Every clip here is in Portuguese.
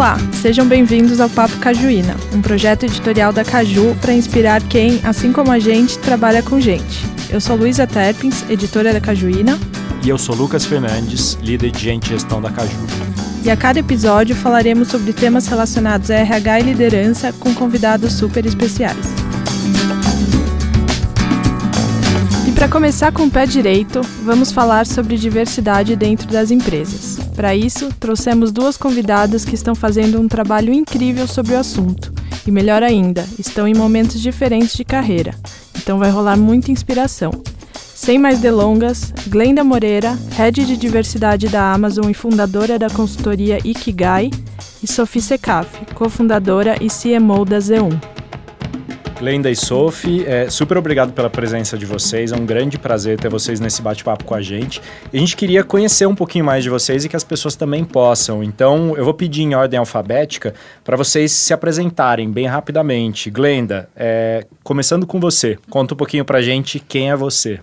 Olá, sejam bem-vindos ao Papo Cajuína, um projeto editorial da Caju para inspirar quem, assim como a gente, trabalha com gente. Eu sou Luísa Terpins, editora da Cajuína. E eu sou Lucas Fernandes, líder de gente e gestão da Caju. E a cada episódio falaremos sobre temas relacionados a RH e liderança com convidados super especiais. E para começar com o pé direito, vamos falar sobre diversidade dentro das empresas. Para isso, trouxemos duas convidadas que estão fazendo um trabalho incrível sobre o assunto. E melhor ainda, estão em momentos diferentes de carreira. Então vai rolar muita inspiração. Sem mais delongas, Glenda Moreira, Head de Diversidade da Amazon e fundadora da consultoria Ikigai, e Sophie Secaf, cofundadora e CMO da Z1. Glenda e Sophie, é, super obrigado pela presença de vocês. É um grande prazer ter vocês nesse bate-papo com a gente. A gente queria conhecer um pouquinho mais de vocês e que as pessoas também possam. Então, eu vou pedir em ordem alfabética para vocês se apresentarem bem rapidamente. Glenda, é, começando com você, conta um pouquinho para a gente quem é você.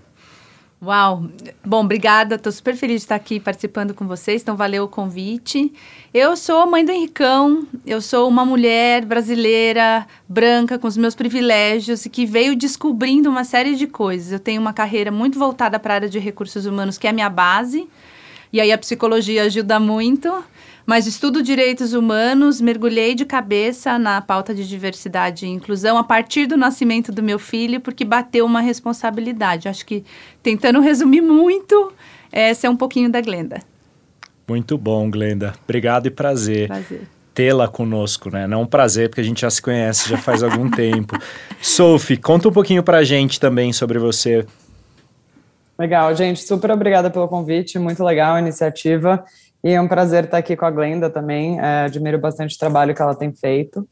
Uau! Bom, obrigada. Estou super feliz de estar aqui participando com vocês. Então, valeu o convite. Eu sou mãe do Henricão. Eu sou uma mulher brasileira, branca, com os meus privilégios e que veio descobrindo uma série de coisas. Eu tenho uma carreira muito voltada para a área de recursos humanos, que é a minha base. E aí a psicologia ajuda muito. Mas estudo direitos humanos, mergulhei de cabeça na pauta de diversidade e inclusão a partir do nascimento do meu filho, porque bateu uma responsabilidade. Acho que, tentando resumir muito, essa é um pouquinho da Glenda. Muito bom, Glenda. Obrigado e prazer. Prazer tê-la conosco, né? Não um prazer, porque a gente já se conhece já faz algum tempo. Sophie, conta um pouquinho pra gente também sobre você. Legal, gente, super obrigada pelo convite, muito legal a iniciativa. E é um prazer estar aqui com a Glenda também. É, admiro bastante o trabalho que ela tem feito.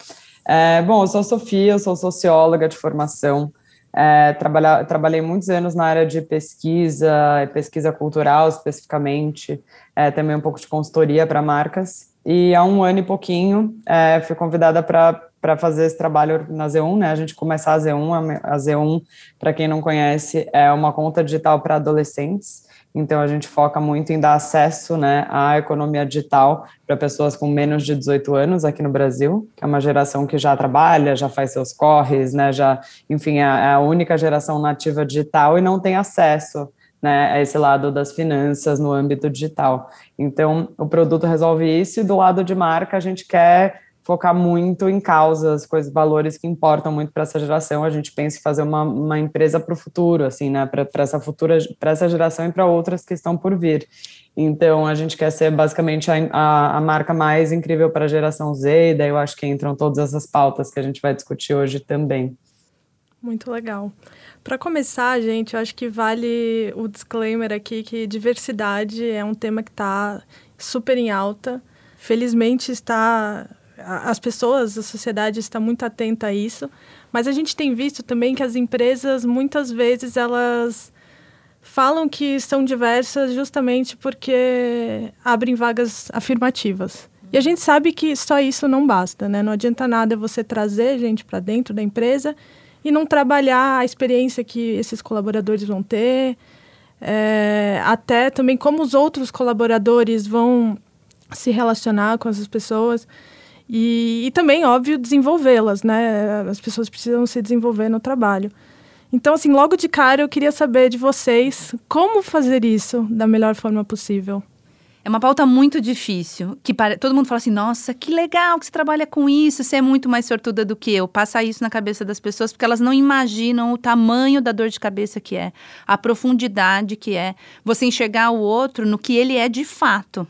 É, bom, eu sou Sofia, eu sou socióloga de formação. É, trabalha, trabalhei muitos anos na área de pesquisa, pesquisa cultural especificamente, é, também um pouco de consultoria para marcas. E há um ano e pouquinho é, fui convidada para fazer esse trabalho na Z1, né? A gente começar a Z1. A Z1, para quem não conhece, é uma conta digital para adolescentes. Então, a gente foca muito em dar acesso né, à economia digital para pessoas com menos de 18 anos aqui no Brasil, que é uma geração que já trabalha, já faz seus corres, né, já, enfim, é, é a única geração nativa digital e não tem acesso né, a esse lado das finanças no âmbito digital. Então, o produto resolve isso e do lado de marca a gente quer focar muito em causas, coisas, valores que importam muito para essa geração. A gente pensa em fazer uma, uma empresa para o futuro, assim, né? Para essa futura, para essa geração e para outras que estão por vir. Então, a gente quer ser basicamente a, a, a marca mais incrível para a geração Z, e daí eu acho que entram todas essas pautas que a gente vai discutir hoje também. Muito legal. Para começar, gente, eu acho que vale o disclaimer aqui que diversidade é um tema que está super em alta. Felizmente está as pessoas, a sociedade está muito atenta a isso, mas a gente tem visto também que as empresas muitas vezes elas falam que são diversas justamente porque abrem vagas afirmativas. E a gente sabe que só isso não basta, né? Não adianta nada você trazer gente para dentro da empresa e não trabalhar a experiência que esses colaboradores vão ter, é, até também como os outros colaboradores vão se relacionar com essas pessoas. E, e também, óbvio, desenvolvê-las, né? As pessoas precisam se desenvolver no trabalho. Então, assim, logo de cara, eu queria saber de vocês como fazer isso da melhor forma possível. É uma pauta muito difícil, que para... todo mundo fala assim, nossa, que legal que você trabalha com isso, você é muito mais sortuda do que eu. Passa isso na cabeça das pessoas, porque elas não imaginam o tamanho da dor de cabeça que é, a profundidade que é, você enxergar o outro no que ele é de fato.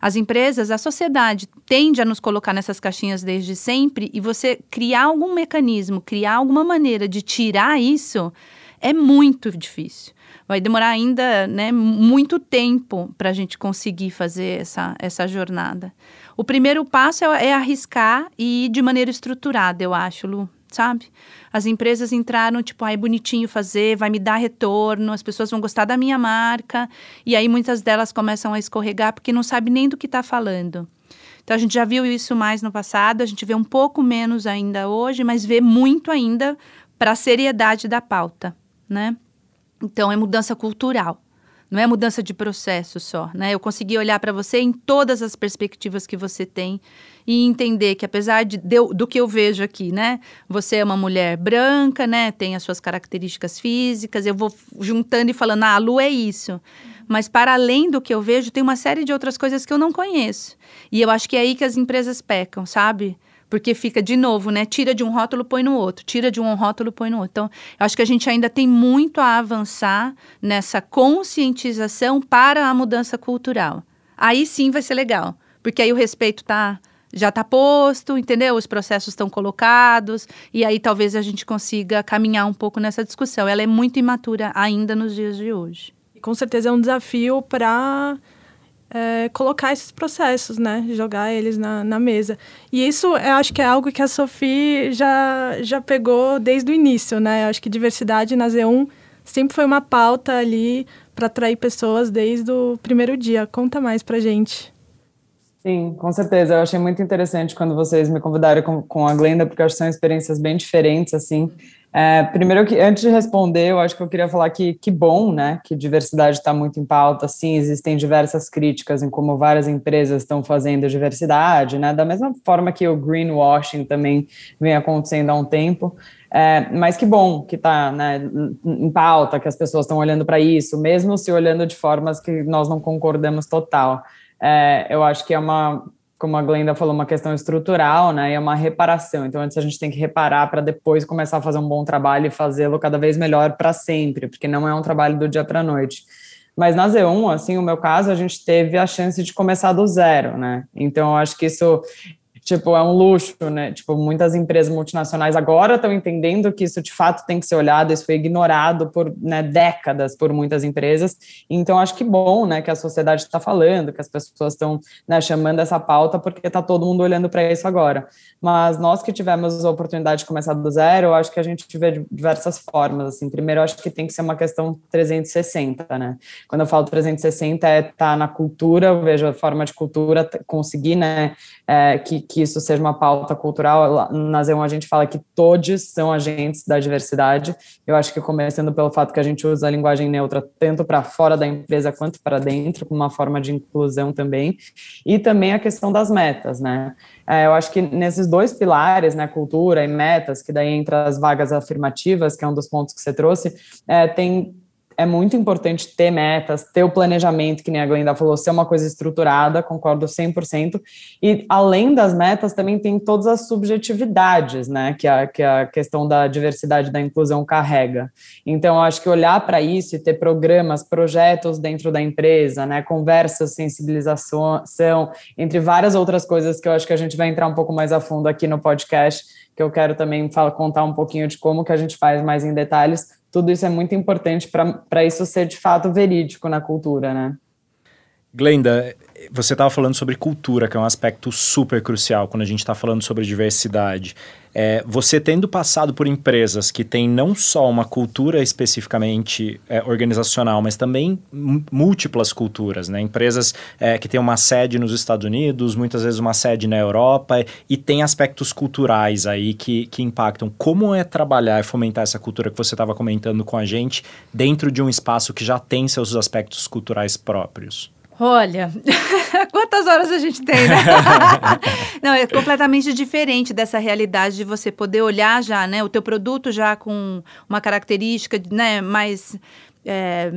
As empresas, a sociedade tende a nos colocar nessas caixinhas desde sempre e você criar algum mecanismo, criar alguma maneira de tirar isso é muito difícil. Vai demorar ainda né, muito tempo para a gente conseguir fazer essa, essa jornada. O primeiro passo é, é arriscar e ir de maneira estruturada, eu acho, Lu sabe? As empresas entraram, tipo, ai, ah, é bonitinho fazer, vai me dar retorno, as pessoas vão gostar da minha marca. E aí muitas delas começam a escorregar porque não sabe nem do que está falando. Então a gente já viu isso mais no passado, a gente vê um pouco menos ainda hoje, mas vê muito ainda para a seriedade da pauta, né? Então é mudança cultural. Não é mudança de processo só, né? Eu consegui olhar para você em todas as perspectivas que você tem e entender que apesar de, de, do que eu vejo aqui, né? Você é uma mulher branca, né? Tem as suas características físicas. Eu vou juntando e falando, ah, a Lu é isso. Mas para além do que eu vejo, tem uma série de outras coisas que eu não conheço. E eu acho que é aí que as empresas pecam, sabe? Porque fica de novo, né? Tira de um rótulo, põe no outro. Tira de um rótulo, põe no outro. Então, acho que a gente ainda tem muito a avançar nessa conscientização para a mudança cultural. Aí sim vai ser legal. Porque aí o respeito tá já está posto, entendeu? Os processos estão colocados, e aí talvez a gente consiga caminhar um pouco nessa discussão. Ela é muito imatura ainda nos dias de hoje. E com certeza é um desafio para é, colocar esses processos, né? Jogar eles na, na mesa. E isso eu acho que é algo que a Sophie já, já pegou desde o início, né? Eu acho que diversidade na Z1 sempre foi uma pauta ali para atrair pessoas desde o primeiro dia. Conta mais pra gente. Sim, com certeza. Eu achei muito interessante quando vocês me convidaram com, com a Glenda, porque acho que são experiências bem diferentes, assim. É, primeiro, que antes de responder, eu acho que eu queria falar que que bom, né, que diversidade está muito em pauta. Sim, existem diversas críticas em como várias empresas estão fazendo diversidade, né, da mesma forma que o greenwashing também vem acontecendo há um tempo. É, mas que bom que está né, em pauta, que as pessoas estão olhando para isso, mesmo se olhando de formas que nós não concordamos total é, eu acho que é uma, como a Glenda falou, uma questão estrutural, né? É uma reparação. Então, antes a gente tem que reparar para depois começar a fazer um bom trabalho e fazê-lo cada vez melhor para sempre, porque não é um trabalho do dia para a noite. Mas na Z1, assim, o meu caso, a gente teve a chance de começar do zero, né? Então, eu acho que isso tipo, é um luxo, né? Tipo, muitas empresas multinacionais agora estão entendendo que isso de fato tem que ser olhado, isso foi ignorado por né, décadas por muitas empresas. Então, acho que bom, né, que a sociedade está falando, que as pessoas estão né, chamando essa pauta, porque está todo mundo olhando para isso agora. Mas nós que tivemos a oportunidade de começar do zero, eu acho que a gente vê diversas formas. Assim, primeiro, acho que tem que ser uma questão 360, né? Quando eu falo 360, é estar tá na cultura, eu vejo a forma de cultura conseguir, né, é, que, que isso seja uma pauta cultural. Na Z1 a gente fala que todos são agentes da diversidade. Eu acho que começando pelo fato que a gente usa a linguagem neutra tanto para fora da empresa quanto para dentro, como uma forma de inclusão também. E também a questão das metas, né? É, eu acho que nesses dois pilares, né, cultura e metas, que daí entra as vagas afirmativas, que é um dos pontos que você trouxe, é, tem é muito importante ter metas, ter o planejamento, que nem a Glenda falou, ser uma coisa estruturada, concordo 100%. E além das metas, também tem todas as subjetividades, né, que a, que a questão da diversidade da inclusão carrega. Então, acho que olhar para isso e ter programas, projetos dentro da empresa, né, conversas, sensibilização, entre várias outras coisas que eu acho que a gente vai entrar um pouco mais a fundo aqui no podcast, que eu quero também falar, contar um pouquinho de como que a gente faz mais em detalhes, tudo isso é muito importante para isso ser de fato verídico na cultura, né? Glenda, você estava falando sobre cultura, que é um aspecto super crucial quando a gente está falando sobre diversidade. É, você tendo passado por empresas que têm não só uma cultura especificamente é, organizacional, mas também múltiplas culturas, né? Empresas é, que têm uma sede nos Estados Unidos, muitas vezes uma sede na Europa, e tem aspectos culturais aí que, que impactam. Como é trabalhar e fomentar essa cultura que você estava comentando com a gente dentro de um espaço que já tem seus aspectos culturais próprios? Olha, quantas horas a gente tem, né? Não, é completamente diferente dessa realidade de você poder olhar já, né, o teu produto já com uma característica, né, mais é,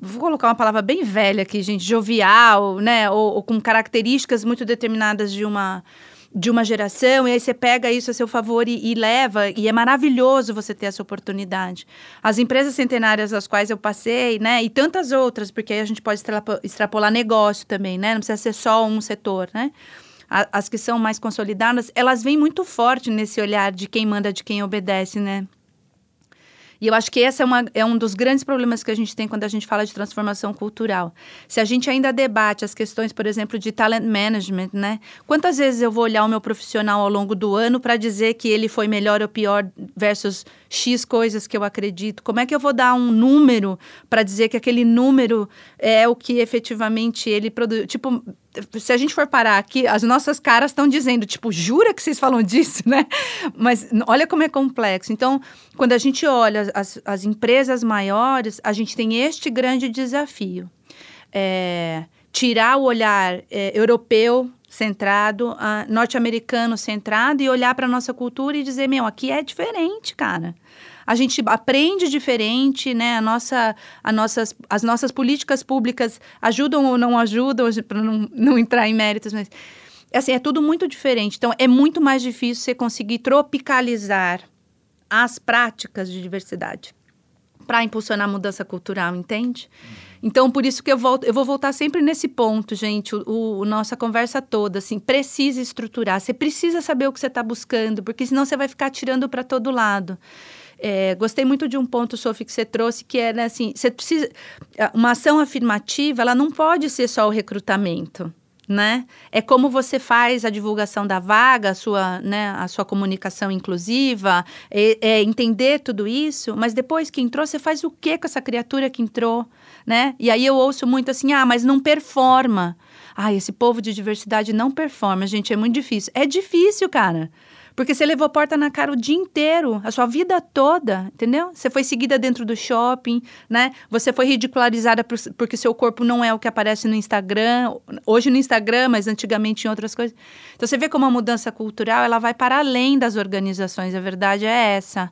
vou colocar uma palavra bem velha aqui, gente, jovial, né, ou, ou com características muito determinadas de uma de uma geração, e aí você pega isso a seu favor e, e, leva, e é maravilhoso você ter essa oportunidade. As empresas centenárias às quais eu passei, né, e tantas outras, porque aí a gente pode extrapolar negócio também, né, não precisa ser só um setor, né. As que são mais consolidadas, elas vêm muito forte nesse olhar de quem manda, de quem obedece, né. E eu acho que esse é, uma, é um dos grandes problemas que a gente tem quando a gente fala de transformação cultural. Se a gente ainda debate as questões, por exemplo, de talent management, né? Quantas vezes eu vou olhar o meu profissional ao longo do ano para dizer que ele foi melhor ou pior versus X coisas que eu acredito? Como é que eu vou dar um número para dizer que aquele número é o que efetivamente ele produz? Tipo, se a gente for parar aqui, as nossas caras estão dizendo, tipo, jura que vocês falam disso, né? Mas olha como é complexo. Então, quando a gente olha as, as empresas maiores, a gente tem este grande desafio. É, tirar o olhar é, europeu centrado, uh, norte-americano centrado e olhar para nossa cultura e dizer, meu, aqui é diferente, cara a gente aprende diferente, né? A nossa, a nossas, as nossas políticas públicas ajudam ou não ajudam, para não, não entrar em méritos, mas assim, é tudo muito diferente. Então, é muito mais difícil você conseguir tropicalizar as práticas de diversidade para impulsionar a mudança cultural, entende? Então, por isso que eu volto, eu vou voltar sempre nesse ponto, gente, o, o nossa conversa toda, assim, precisa estruturar, você precisa saber o que você está buscando, porque senão você vai ficar tirando para todo lado. É, gostei muito de um ponto, Sophie, que você trouxe, que é, né, assim, você precisa... Uma ação afirmativa, ela não pode ser só o recrutamento, né? É como você faz a divulgação da vaga, a sua, né, a sua comunicação inclusiva, é, é entender tudo isso, mas depois que entrou, você faz o que com essa criatura que entrou, né? E aí eu ouço muito assim, ah, mas não performa. Ah, esse povo de diversidade não performa, gente, é muito difícil. É difícil, cara. Porque você levou porta na cara o dia inteiro, a sua vida toda, entendeu? Você foi seguida dentro do shopping, né? Você foi ridicularizada por, porque seu corpo não é o que aparece no Instagram, hoje no Instagram, mas antigamente em outras coisas. Então você vê como a mudança cultural, ela vai para além das organizações, a verdade é essa.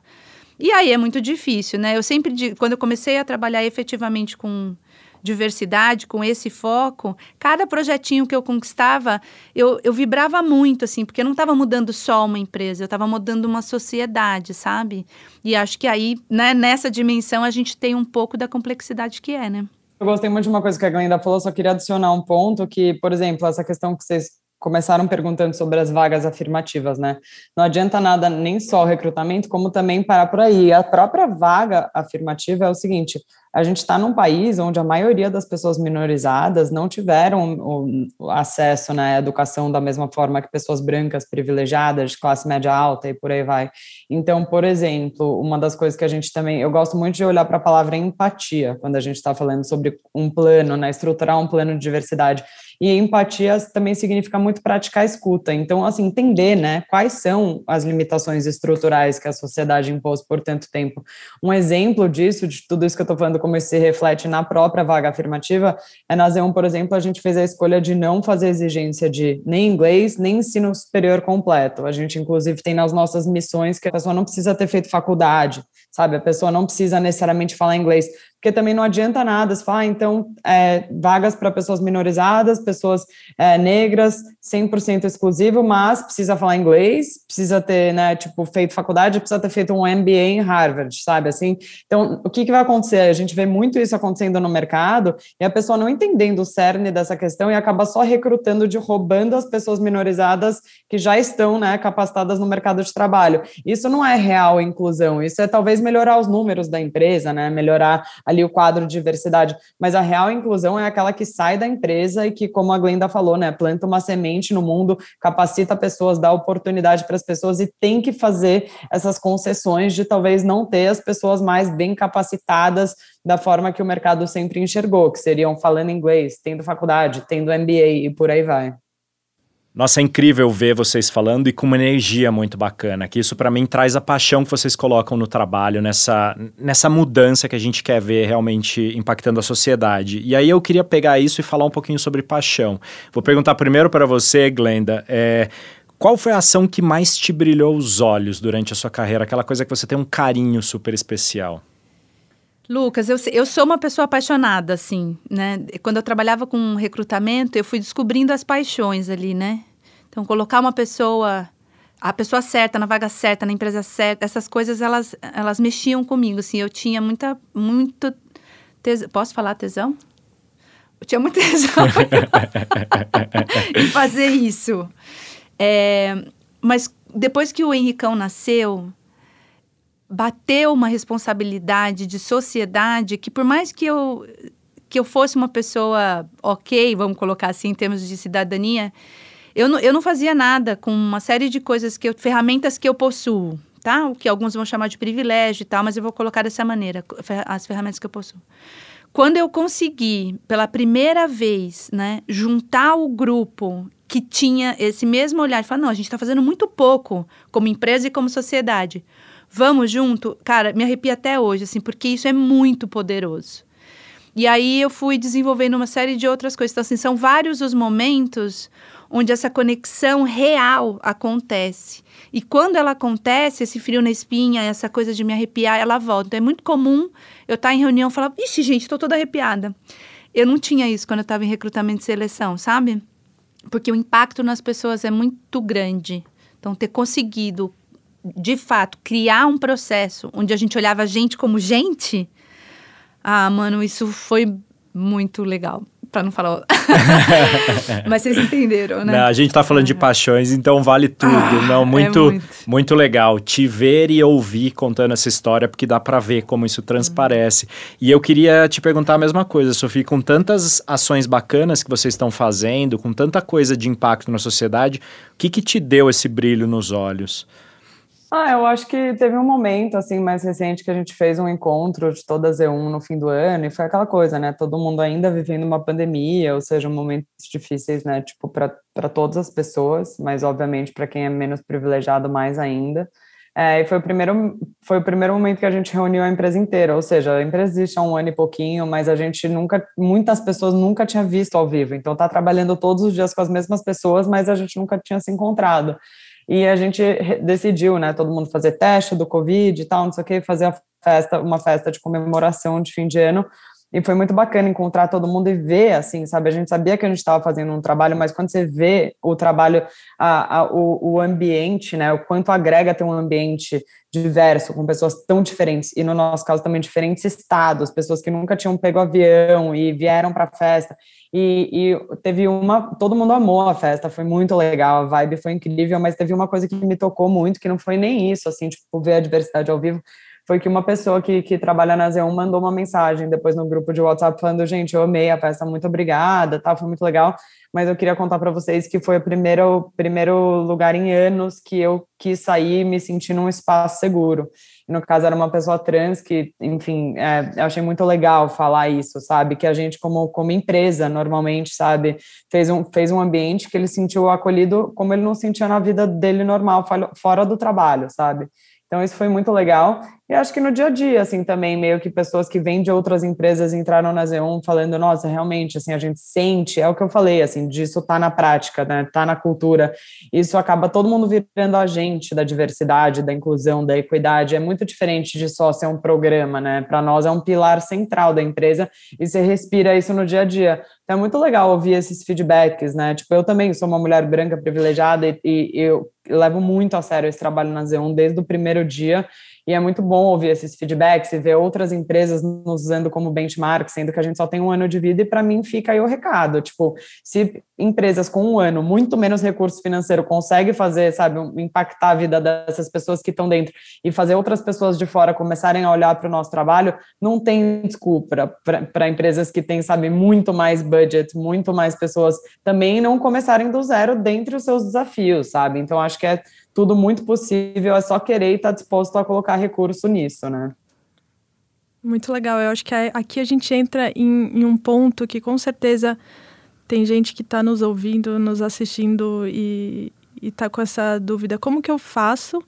E aí é muito difícil, né? Eu sempre quando eu comecei a trabalhar efetivamente com diversidade, com esse foco, cada projetinho que eu conquistava, eu, eu vibrava muito, assim, porque eu não estava mudando só uma empresa, eu estava mudando uma sociedade, sabe? E acho que aí, né, nessa dimensão, a gente tem um pouco da complexidade que é, né? Eu gostei muito de uma coisa que a Glenda falou, só queria adicionar um ponto que, por exemplo, essa questão que vocês começaram perguntando sobre as vagas afirmativas, né? Não adianta nada nem só o recrutamento, como também parar por aí. A própria vaga afirmativa é o seguinte: a gente está num país onde a maioria das pessoas minorizadas não tiveram acesso né, à educação da mesma forma que pessoas brancas privilegiadas, de classe média alta e por aí vai. Então, por exemplo, uma das coisas que a gente também. Eu gosto muito de olhar para a palavra empatia quando a gente está falando sobre um plano, né, estruturar um plano de diversidade. E empatia também significa muito praticar escuta. Então, assim, entender, né, quais são as limitações estruturais que a sociedade impôs por tanto tempo. Um exemplo disso, de tudo isso que eu estou falando, como isso se reflete na própria vaga afirmativa, é na Z1, por exemplo, a gente fez a escolha de não fazer exigência de nem inglês, nem ensino superior completo. A gente, inclusive, tem nas nossas missões que a pessoa não precisa ter feito faculdade, sabe? A pessoa não precisa necessariamente falar inglês, porque também não adianta nada se falar, ah, então, é, vagas para pessoas minorizadas, pessoas é, negras, 100% exclusivo, mas precisa falar inglês, precisa ter, né, tipo, feito faculdade, precisa ter feito um MBA em Harvard, sabe, assim? Então, o que, que vai acontecer? A gente vê muito isso acontecendo no mercado e a pessoa não entendendo o cerne dessa questão e acaba só recrutando de roubando as pessoas minorizadas que já estão, né, capacitadas no mercado de trabalho. Isso não é real inclusão, isso é talvez melhorar os números da empresa, né, melhorar ali o quadro de diversidade, mas a real inclusão é aquela que sai da empresa e que, como a Glenda falou, né, planta uma semente no mundo, capacita pessoas, dá oportunidade para as pessoas e tem que fazer essas concessões de talvez não ter as pessoas mais bem capacitadas da forma que o mercado sempre enxergou, que seriam falando inglês, tendo faculdade, tendo MBA e por aí vai. Nossa, é incrível ver vocês falando e com uma energia muito bacana, que isso para mim traz a paixão que vocês colocam no trabalho, nessa, nessa mudança que a gente quer ver realmente impactando a sociedade. E aí eu queria pegar isso e falar um pouquinho sobre paixão. Vou perguntar primeiro para você, Glenda, é, qual foi a ação que mais te brilhou os olhos durante a sua carreira? Aquela coisa que você tem um carinho super especial? Lucas, eu, eu sou uma pessoa apaixonada, assim, né? Quando eu trabalhava com recrutamento, eu fui descobrindo as paixões ali, né? Então, colocar uma pessoa, a pessoa certa, na vaga certa, na empresa certa, essas coisas, elas, elas mexiam comigo, assim. Eu tinha muita, muito... Tes... Posso falar tesão? Eu tinha muito tesão em fazer isso. É, mas depois que o Henricão nasceu, bateu uma responsabilidade de sociedade que por mais que eu que eu fosse uma pessoa ok, vamos colocar assim em termos de cidadania, eu não, eu não fazia nada com uma série de coisas que eu, ferramentas que eu possuo, tá? O que alguns vão chamar de privilégio e tal, mas eu vou colocar dessa maneira, as ferramentas que eu possuo. Quando eu consegui, pela primeira vez, né, juntar o grupo que tinha esse mesmo olhar, falar, não, a gente está fazendo muito pouco como empresa e como sociedade. Vamos junto? Cara, me arrepia até hoje, assim, porque isso é muito poderoso. E aí eu fui desenvolvendo uma série de outras coisas. Então, assim, são vários os momentos onde essa conexão real acontece. E quando ela acontece, esse frio na espinha, essa coisa de me arrepiar, ela volta. Então, é muito comum eu estar em reunião e falar, ixi, gente, estou toda arrepiada. Eu não tinha isso quando eu estava em recrutamento e seleção, sabe? Porque o impacto nas pessoas é muito grande. Então, ter conseguido, de fato, criar um processo onde a gente olhava a gente como gente, ah, mano, isso foi muito legal para não falar. Mas vocês entenderam, né? Não, a gente tá falando de paixões, então vale tudo. Ah, não, muito, é muito, muito. legal te ver e ouvir contando essa história, porque dá para ver como isso transparece. Uhum. E eu queria te perguntar a mesma coisa, Sofia, com tantas ações bacanas que vocês estão fazendo, com tanta coisa de impacto na sociedade, o que que te deu esse brilho nos olhos? Ah, eu acho que teve um momento, assim, mais recente que a gente fez um encontro de toda a Z1 no fim do ano, e foi aquela coisa, né, todo mundo ainda vivendo uma pandemia, ou seja, momentos difíceis, né, tipo, para todas as pessoas, mas obviamente para quem é menos privilegiado mais ainda. É, e foi o, primeiro, foi o primeiro momento que a gente reuniu a empresa inteira, ou seja, a empresa existe há um ano e pouquinho, mas a gente nunca, muitas pessoas nunca tinha visto ao vivo, então tá trabalhando todos os dias com as mesmas pessoas, mas a gente nunca tinha se encontrado. E a gente decidiu, né, todo mundo fazer teste do Covid e tal, não sei o que, fazer festa, uma festa de comemoração de fim de ano. E foi muito bacana encontrar todo mundo e ver, assim, sabe? A gente sabia que a gente estava fazendo um trabalho, mas quando você vê o trabalho, a, a, o, o ambiente, né? O quanto agrega ter um ambiente diverso, com pessoas tão diferentes, e no nosso caso também diferentes estados, pessoas que nunca tinham pego avião e vieram para a festa. E, e, teve uma, todo mundo amou a festa, foi muito legal, a vibe foi incrível, mas teve uma coisa que me tocou muito, que não foi nem isso, assim, tipo, ver a diversidade ao vivo, foi que uma pessoa que, que trabalha na Z1 mandou uma mensagem depois no grupo de WhatsApp falando, gente, eu amei a festa, muito obrigada, tá, foi muito legal, mas eu queria contar para vocês que foi o primeiro, primeiro lugar em anos que eu quis sair e me sentir num espaço seguro. No caso, era uma pessoa trans que, enfim, é, eu achei muito legal falar isso, sabe? Que a gente, como, como empresa, normalmente, sabe, fez um, fez um ambiente que ele sentiu acolhido como ele não sentia na vida dele normal, fora do trabalho, sabe? Então, isso foi muito legal. E acho que no dia a dia, assim, também, meio que pessoas que vêm de outras empresas entraram na Z1 falando, nossa, realmente, assim, a gente sente, é o que eu falei, assim, disso tá na prática, né, tá na cultura. Isso acaba todo mundo virando a gente da diversidade, da inclusão, da equidade. É muito diferente de só ser um programa, né? Para nós é um pilar central da empresa e você respira isso no dia a dia. Então é muito legal ouvir esses feedbacks, né? Tipo, eu também sou uma mulher branca privilegiada e, e eu levo muito a sério esse trabalho na Z1 desde o primeiro dia e é muito bom ouvir esses feedbacks e ver outras empresas nos usando como benchmark, sendo que a gente só tem um ano de vida, e para mim fica aí o recado. Tipo, se empresas com um ano, muito menos recurso financeiro, conseguem fazer, sabe, impactar a vida dessas pessoas que estão dentro e fazer outras pessoas de fora começarem a olhar para o nosso trabalho, não tem desculpa para empresas que têm, sabe, muito mais budget, muito mais pessoas também não começarem do zero dentre os seus desafios, sabe? Então, acho que é tudo muito possível, é só querer e estar tá disposto a colocar recurso nisso, né? Muito legal. Eu acho que aqui a gente entra em, em um ponto que com certeza tem gente que está nos ouvindo, nos assistindo e está com essa dúvida: como que eu faço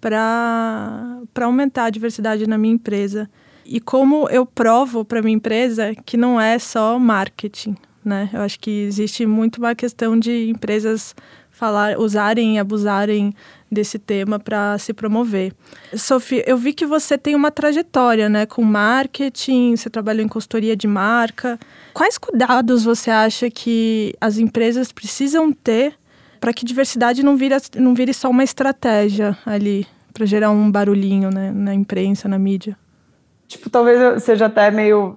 para aumentar a diversidade na minha empresa? E como eu provo para minha empresa que não é só marketing, né? Eu acho que existe muito uma questão de empresas falar, usarem e abusarem desse tema para se promover. Sofia, eu vi que você tem uma trajetória, né, com marketing, você trabalhou em consultoria de marca. Quais cuidados você acha que as empresas precisam ter para que diversidade não vire, não vire só uma estratégia ali para gerar um barulhinho, né, na imprensa, na mídia? Tipo, talvez seja até meio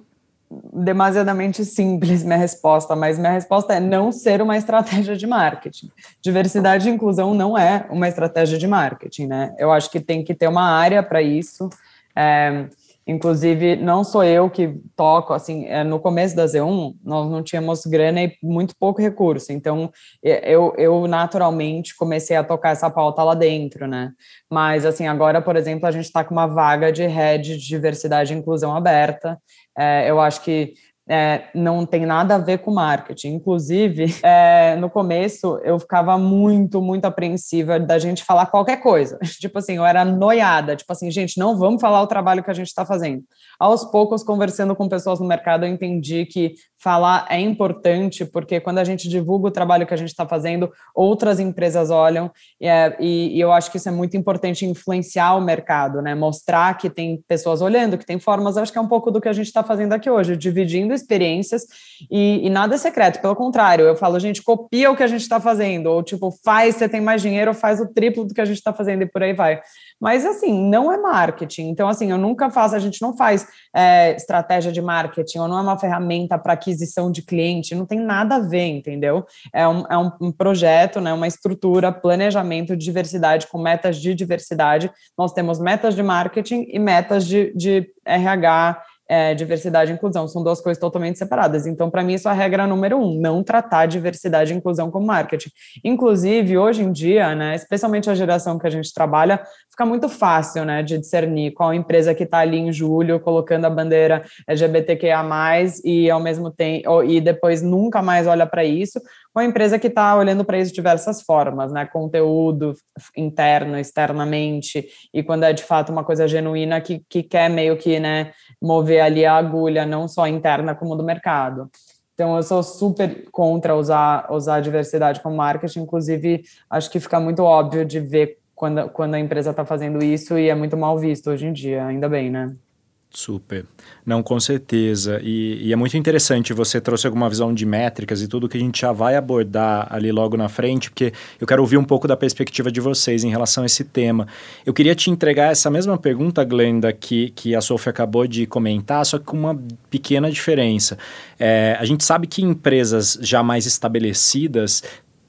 demasiadamente simples minha resposta, mas minha resposta é não ser uma estratégia de marketing. Diversidade e inclusão não é uma estratégia de marketing, né? Eu acho que tem que ter uma área para isso. É, Inclusive, não sou eu que toco, assim, é, no começo da Z1, nós não tínhamos grana e muito pouco recurso, então eu, eu naturalmente comecei a tocar essa pauta lá dentro, né? Mas, assim, agora, por exemplo, a gente está com uma vaga de head de diversidade e inclusão aberta, é, eu acho que é, não tem nada a ver com marketing. Inclusive, é, no começo eu ficava muito, muito apreensiva da gente falar qualquer coisa. Tipo assim, eu era noiada. Tipo assim, gente, não vamos falar o trabalho que a gente está fazendo. Aos poucos, conversando com pessoas no mercado, eu entendi que falar é importante, porque quando a gente divulga o trabalho que a gente está fazendo, outras empresas olham, e, é, e, e, eu acho que isso é muito importante influenciar o mercado, né? Mostrar que tem pessoas olhando, que tem formas, acho que é um pouco do que a gente está fazendo aqui hoje, dividindo experiências e, e, nada é secreto, pelo contrário, eu falo, gente, copia o que a gente está fazendo, ou tipo, faz, você tem mais dinheiro, faz o triplo do que a gente está fazendo e por aí vai. Mas assim, não é marketing. Então, assim, eu nunca faço, a gente não faz é, estratégia de marketing, ou não é uma ferramenta para aquisição de cliente, não tem nada a ver, entendeu? É um, é um projeto, né, uma estrutura, planejamento de diversidade com metas de diversidade. Nós temos metas de marketing e metas de, de RH é, diversidade e inclusão, são duas coisas totalmente separadas. Então, para mim, isso é a regra número um, não tratar diversidade e inclusão como marketing. Inclusive, hoje em dia, né, especialmente a geração que a gente trabalha, fica muito fácil né, de discernir qual empresa que está ali em julho colocando a bandeira LGBTQIA, e ao mesmo tempo, e depois nunca mais olha para isso, com a empresa que está olhando para isso de diversas formas, né? Conteúdo interno, externamente, e quando é de fato uma coisa genuína que, que quer meio que né, mover ali a agulha, não só interna como do mercado. Então, eu sou super contra usar, usar a diversidade como marketing, inclusive, acho que fica muito óbvio de ver quando, quando a empresa está fazendo isso e é muito mal visto hoje em dia, ainda bem, né? Super. Não, com certeza. E, e, é muito interessante, você trouxe alguma visão de métricas e tudo que a gente já vai abordar ali logo na frente, porque eu quero ouvir um pouco da perspectiva de vocês em relação a esse tema. Eu queria te entregar essa mesma pergunta, Glenda, que, que a Sofia acabou de comentar, só que com uma pequena diferença. É, a gente sabe que empresas já mais estabelecidas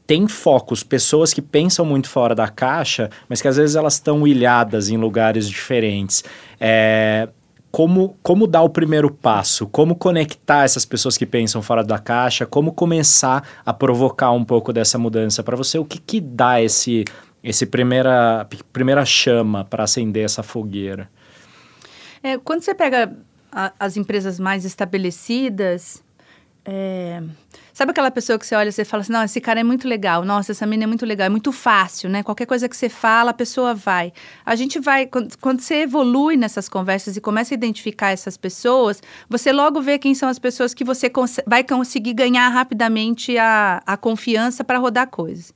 têm focos, pessoas que pensam muito fora da caixa, mas que às vezes elas estão ilhadas em lugares diferentes. É, como, como dar o primeiro passo, como conectar essas pessoas que pensam fora da caixa, como começar a provocar um pouco dessa mudança para você, o que, que dá esse, esse primeira, primeira chama para acender essa fogueira? É, quando você pega a, as empresas mais estabelecidas, é... Sabe aquela pessoa que você olha e fala assim, não, esse cara é muito legal, nossa, essa menina é muito legal, é muito fácil, né? Qualquer coisa que você fala, a pessoa vai. A gente vai, quando, quando você evolui nessas conversas e começa a identificar essas pessoas, você logo vê quem são as pessoas que você cons vai conseguir ganhar rapidamente a, a confiança para rodar coisas.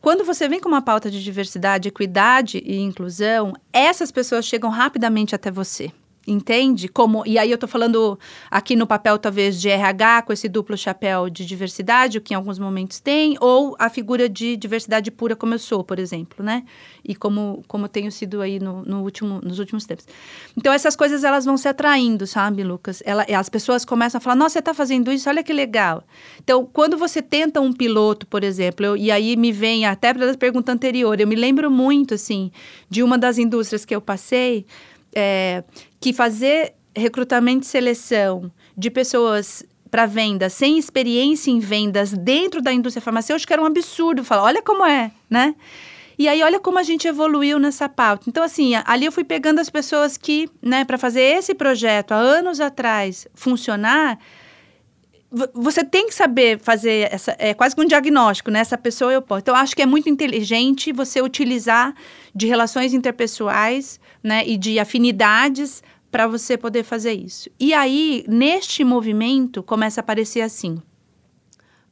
Quando você vem com uma pauta de diversidade, equidade e inclusão, essas pessoas chegam rapidamente até você. Entende? Como, e aí eu estou falando aqui no papel, talvez, de RH, com esse duplo chapéu de diversidade, o que em alguns momentos tem, ou a figura de diversidade pura, como eu sou, por exemplo, né? E como, como tenho sido aí no, no último, nos últimos tempos. Então, essas coisas, elas vão se atraindo, sabe, Lucas? Ela, as pessoas começam a falar, nossa, você está fazendo isso, olha que legal. Então, quando você tenta um piloto, por exemplo, eu, e aí me vem até para a pergunta anterior, eu me lembro muito, assim, de uma das indústrias que eu passei, é, que fazer recrutamento e seleção de pessoas para venda sem experiência em vendas dentro da indústria farmacêutica era um absurdo. Falar, olha como é, né? E aí, olha como a gente evoluiu nessa pauta. Então, assim, ali eu fui pegando as pessoas que, né, para fazer esse projeto há anos atrás funcionar, você tem que saber fazer essa é quase que um diagnóstico, né? Essa pessoa eu posso. Então acho que é muito inteligente você utilizar de relações interpessoais, né, e de afinidades para você poder fazer isso. E aí, neste movimento começa a aparecer assim: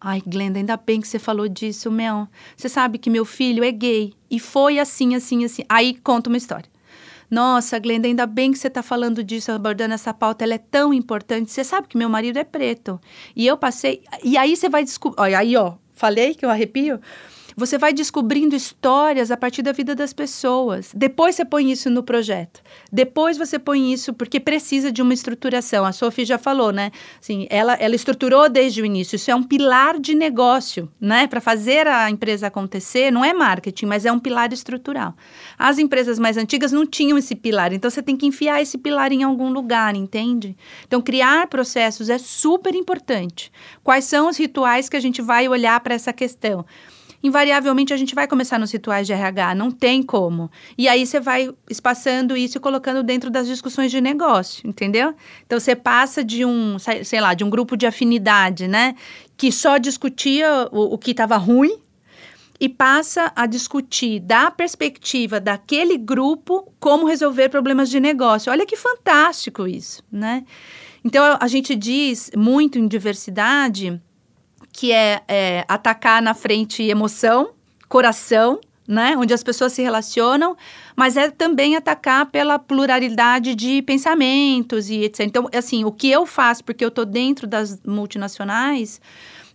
Ai, Glenda, ainda bem que você falou disso, Mel. Você sabe que meu filho é gay e foi assim, assim, assim. Aí conta uma história. Nossa, Glenda, ainda bem que você está falando disso, abordando essa pauta, ela é tão importante. Você sabe que meu marido é preto. E eu passei. E aí você vai descobrir. Olha, aí, ó, falei que eu arrepio. Você vai descobrindo histórias a partir da vida das pessoas. Depois você põe isso no projeto. Depois você põe isso porque precisa de uma estruturação. A Sophie já falou, né? Assim, ela, ela estruturou desde o início. Isso é um pilar de negócio, né? Para fazer a empresa acontecer, não é marketing, mas é um pilar estrutural. As empresas mais antigas não tinham esse pilar, então você tem que enfiar esse pilar em algum lugar, entende? Então, criar processos é super importante. Quais são os rituais que a gente vai olhar para essa questão? Invariavelmente a gente vai começar nos rituais de RH, não tem como. E aí você vai espaçando isso e colocando dentro das discussões de negócio, entendeu? Então você passa de um, sei lá, de um grupo de afinidade, né, que só discutia o, o que estava ruim e passa a discutir da perspectiva daquele grupo como resolver problemas de negócio. Olha que fantástico isso, né? Então a gente diz muito em diversidade que é, é atacar na frente emoção, coração, né? Onde as pessoas se relacionam, mas é também atacar pela pluralidade de pensamentos e etc. Então, assim, o que eu faço, porque eu estou dentro das multinacionais,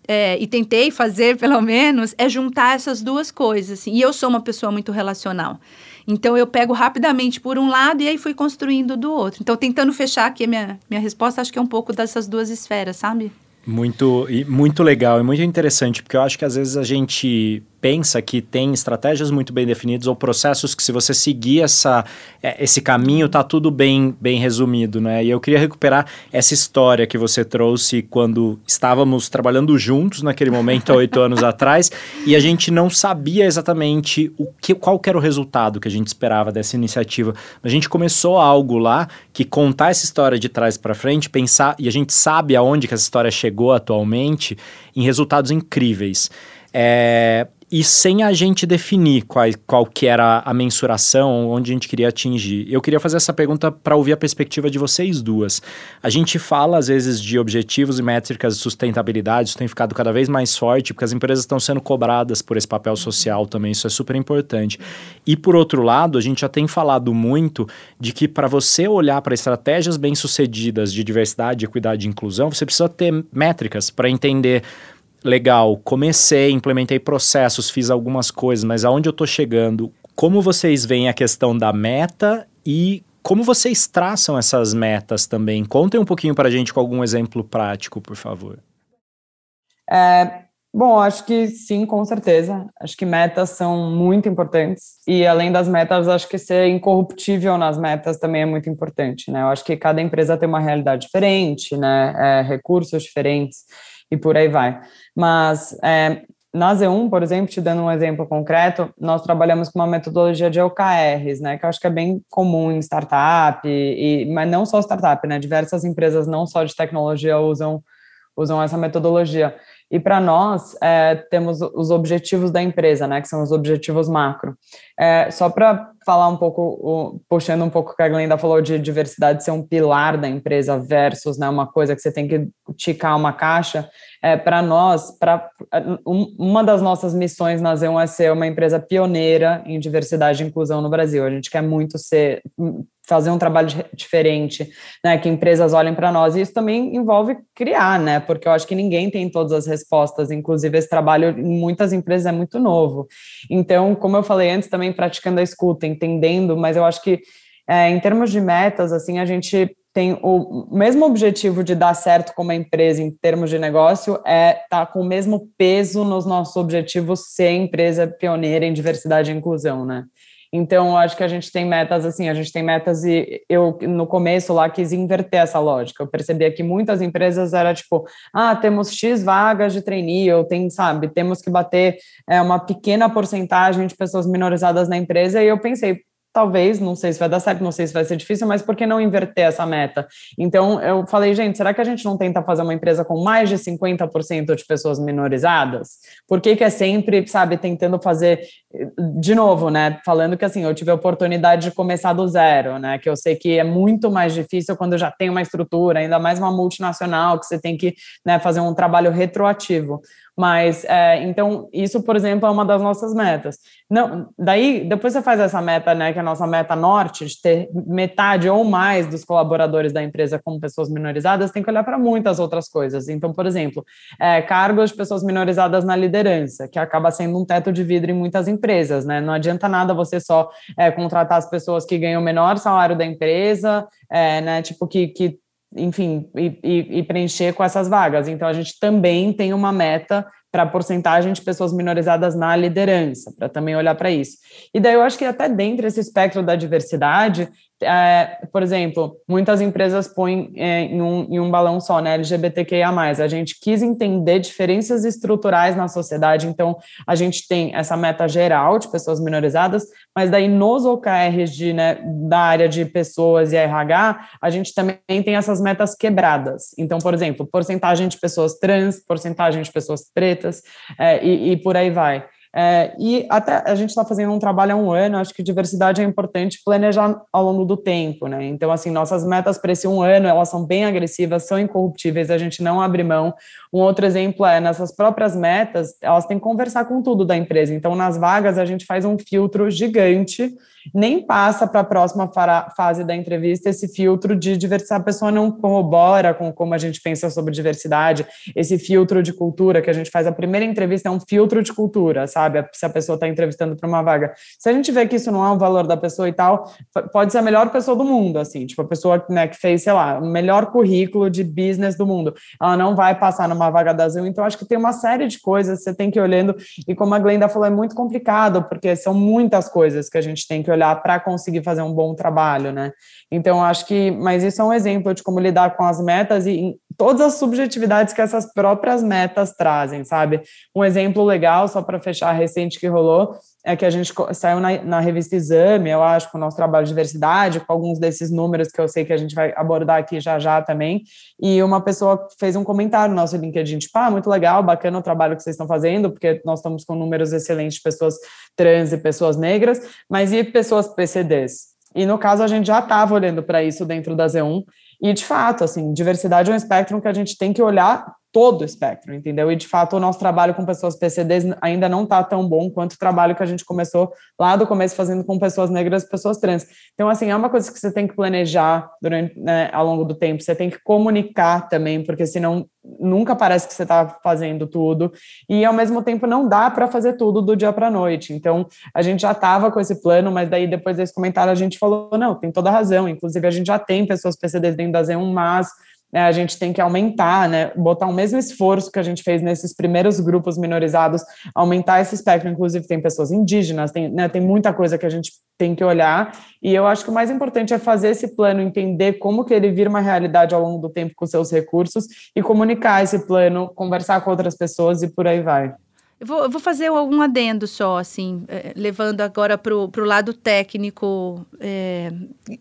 é, e tentei fazer, pelo menos, é juntar essas duas coisas. Assim. E eu sou uma pessoa muito relacional. Então, eu pego rapidamente por um lado e aí fui construindo do outro. Então, tentando fechar aqui a minha, minha resposta, acho que é um pouco dessas duas esferas, sabe? Muito, muito legal e muito interessante, porque eu acho que às vezes a gente pensa que tem estratégias muito bem definidas ou processos que se você seguir essa, é, esse caminho tá tudo bem, bem resumido, né? E eu queria recuperar essa história que você trouxe quando estávamos trabalhando juntos naquele momento, há oito anos atrás, e a gente não sabia exatamente o que, qual que era o resultado que a gente esperava dessa iniciativa. A gente começou algo lá que contar essa história de trás para frente, pensar, e a gente sabe aonde que essa história chegou atualmente, em resultados incríveis. É, e sem a gente definir qual, qual que era a mensuração, onde a gente queria atingir. Eu queria fazer essa pergunta para ouvir a perspectiva de vocês duas. A gente fala, às vezes, de objetivos e métricas de sustentabilidade, isso tem ficado cada vez mais forte, porque as empresas estão sendo cobradas por esse papel social também, isso é super importante. E, por outro lado, a gente já tem falado muito de que para você olhar para estratégias bem-sucedidas de diversidade, equidade e inclusão, você precisa ter métricas para entender legal, comecei, implementei processos, fiz algumas coisas, mas aonde eu estou chegando? Como vocês veem a questão da meta e como vocês traçam essas metas também? Contem um pouquinho para a gente com algum exemplo prático, por favor. É, bom, acho que sim, com certeza. Acho que metas são muito importantes. E além das metas, acho que ser incorruptível nas metas também é muito importante, né? Eu acho que cada empresa tem uma realidade diferente, né? É, recursos diferentes e por aí vai. Mas é, na Z1, por exemplo, te dando um exemplo concreto, nós trabalhamos com uma metodologia de OKRs, né, que eu acho que é bem comum em startup, e, mas não só startup, né, diversas empresas não só de tecnologia usam, usam essa metodologia. E para nós, é, temos os objetivos da empresa, né, que são os objetivos macro. É, só para falar um pouco, o, puxando um pouco o que a Glenda falou de diversidade ser um pilar da empresa versus né, uma coisa que você tem que ticar uma caixa, é, para nós, para um, uma das nossas missões na Z1 é ser uma empresa pioneira em diversidade e inclusão no Brasil. A gente quer muito ser fazer um trabalho diferente, né, que empresas olhem para nós, e isso também envolve criar, né, porque eu acho que ninguém tem todas as respostas, inclusive esse trabalho em muitas empresas é muito novo. Então, como eu falei antes, também praticando a escuta, entendendo, mas eu acho que é, em termos de metas, assim, a gente tem o mesmo objetivo de dar certo como empresa em termos de negócio, é estar tá com o mesmo peso nos nossos objetivos ser empresa pioneira em diversidade e inclusão, né? Então, acho que a gente tem metas assim, a gente tem metas e eu no começo lá quis inverter essa lógica. Eu percebia que muitas empresas era tipo, ah, temos X vagas de trainee, ou tem, sabe, temos que bater é, uma pequena porcentagem de pessoas minorizadas na empresa, e eu pensei, talvez, não sei se vai dar certo, não sei se vai ser difícil, mas por que não inverter essa meta? Então, eu falei, gente, será que a gente não tenta fazer uma empresa com mais de 50% de pessoas minorizadas? Por que, que é sempre, sabe, tentando fazer, de novo, né, falando que, assim, eu tive a oportunidade de começar do zero, né, que eu sei que é muito mais difícil quando já tem uma estrutura, ainda mais uma multinacional, que você tem que, né, fazer um trabalho retroativo. Mas, é, então, isso, por exemplo, é uma das nossas metas. Não, daí, depois você faz essa meta, né, que é a nossa meta norte, de ter metade ou mais dos colaboradores da empresa como pessoas minorizadas, tem que olhar para muitas outras coisas. Então, por exemplo, é, cargos de pessoas minorizadas na liderança, que acaba sendo um teto de vidro em muitas empresas, né? Não adianta nada você só é, contratar as pessoas que ganham o menor salário da empresa, é, né, tipo, que, que enfim, e, e, e preencher com essas vagas. Então, a gente também tem uma meta para a porcentagem de pessoas minorizadas na liderança, para também olhar para isso. E daí eu acho que até dentro desse espectro da diversidade, é, por exemplo, muitas empresas põem é, em, um, em um balão só, né, LGBTQIA+. A gente quis entender diferenças estruturais na sociedade, então a gente tem essa meta geral de pessoas minorizadas, mas daí nos OKRs de, né, da área de pessoas e RH, a gente também tem essas metas quebradas. Então, por exemplo, porcentagem de pessoas trans, porcentagem de pessoas pretas, é, e, e por aí vai. É, e até a gente está fazendo um trabalho há um ano, acho que diversidade é importante planejar ao longo do tempo, né? Então, assim, nossas metas para esse um ano, elas são bem agressivas, são incorruptíveis, a gente não abre mão. Um outro exemplo é, nessas próprias metas, elas têm que conversar com tudo da empresa. Então, nas vagas, a gente faz um filtro gigante nem passa para a próxima fase da entrevista esse filtro de diversidade. A pessoa não corrobora com como a gente pensa sobre diversidade, esse filtro de cultura que a gente faz. A primeira entrevista é um filtro de cultura, sabe? Se a pessoa está entrevistando para uma vaga. Se a gente vê que isso não é um valor da pessoa e tal, pode ser a melhor pessoa do mundo, assim, tipo, a pessoa né, que fez, sei lá, o melhor currículo de business do mundo. Ela não vai passar numa vaga da Zoom, então acho que tem uma série de coisas que você tem que ir olhando, e como a Glenda falou, é muito complicado, porque são muitas coisas que a gente tem que olhar para conseguir fazer um bom trabalho, né? Então, acho que, mas isso é um exemplo de como lidar com as metas e todas as subjetividades que essas próprias metas trazem, sabe? Um exemplo legal, só para fechar recente que rolou, é que a gente saiu na, na, revista Exame, eu acho, com o nosso trabalho de diversidade, com alguns desses números que eu sei que a gente vai abordar aqui já já também, e uma pessoa fez um comentário no nosso LinkedIn, tipo, ah, muito legal, bacana o trabalho que vocês estão fazendo, porque nós estamos com números excelentes de pessoas trans e pessoas negras, mas e pessoas PCDs? E no caso, a gente já estava olhando para isso dentro da Z1, e de fato, assim, diversidade é um espectro que a gente tem que olhar todo o espectro, entendeu? E de fato o nosso trabalho com pessoas PCDs ainda não está tão bom quanto o trabalho que a gente começou lá do começo fazendo com pessoas negras pessoas trans. Então, assim, é uma coisa que você tem que planejar durante, né, ao longo do tempo, você tem que comunicar também, porque senão nunca parece que você está fazendo tudo, e ao mesmo tempo não dá para fazer tudo do dia para a noite. Então, a gente já estava com esse plano, mas daí depois desse comentário a gente falou: não, tem toda razão. Inclusive, a gente já tem pessoas PCDs dentro da Z1, mas né, a gente tem que aumentar, né, botar o mesmo esforço que a gente fez nesses primeiros grupos minorizados, aumentar esse espectro, inclusive tem pessoas indígenas, tem, né, tem muita coisa que a gente tem que olhar, e eu acho que o mais importante é fazer esse plano, entender como que ele vira uma realidade ao longo do tempo com seus recursos, e comunicar esse plano, conversar com outras pessoas e por aí vai. Eu vou, vou fazer um adendo só, assim, é, levando agora para o lado técnico é,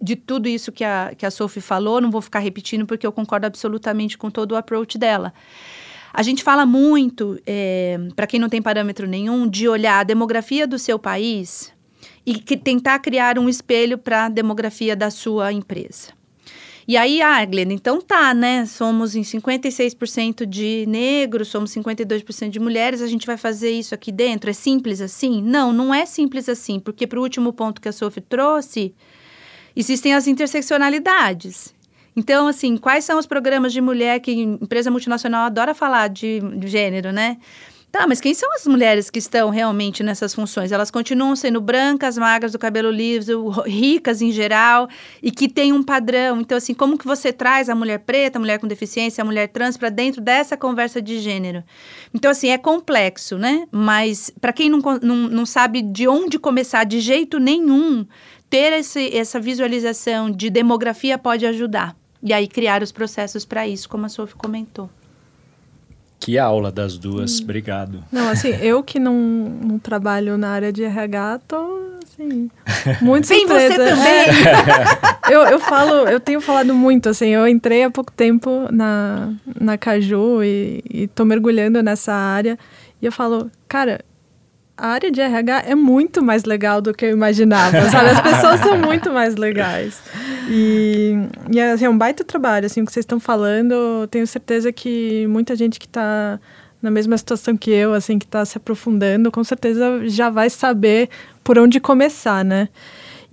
de tudo isso que a, que a Sophie falou. Não vou ficar repetindo, porque eu concordo absolutamente com todo o approach dela. A gente fala muito, é, para quem não tem parâmetro nenhum, de olhar a demografia do seu país e que tentar criar um espelho para a demografia da sua empresa. E aí, ah, então tá, né? Somos em 56% de negros, somos 52% de mulheres, a gente vai fazer isso aqui dentro? É simples assim? Não, não é simples assim, porque para o último ponto que a Sophie trouxe, existem as interseccionalidades. Então, assim, quais são os programas de mulher que empresa multinacional adora falar de, de gênero, né? Tá, mas quem são as mulheres que estão realmente nessas funções? Elas continuam sendo brancas, magras, do cabelo liso, ricas em geral e que tem um padrão. Então, assim, como que você traz a mulher preta, a mulher com deficiência, a mulher trans para dentro dessa conversa de gênero? Então, assim, é complexo, né? Mas para quem não, não, não sabe de onde começar de jeito nenhum, ter esse, essa visualização de demografia pode ajudar. E aí criar os processos para isso, como a Sophie comentou. Que aula das duas, hum. obrigado. Não, assim, eu que não, não trabalho na área de RH, tô assim, muito Sim, surpresa. você também! É. eu, eu falo, eu tenho falado muito, assim, eu entrei há pouco tempo na, na Caju e, e tô mergulhando nessa área e eu falo, cara, a área de RH é muito mais legal do que eu imaginava, sabe? As pessoas são muito mais legais. E, e assim, é um baita trabalho, assim, o que vocês estão falando. Tenho certeza que muita gente que está na mesma situação que eu, assim, que está se aprofundando, com certeza já vai saber por onde começar, né?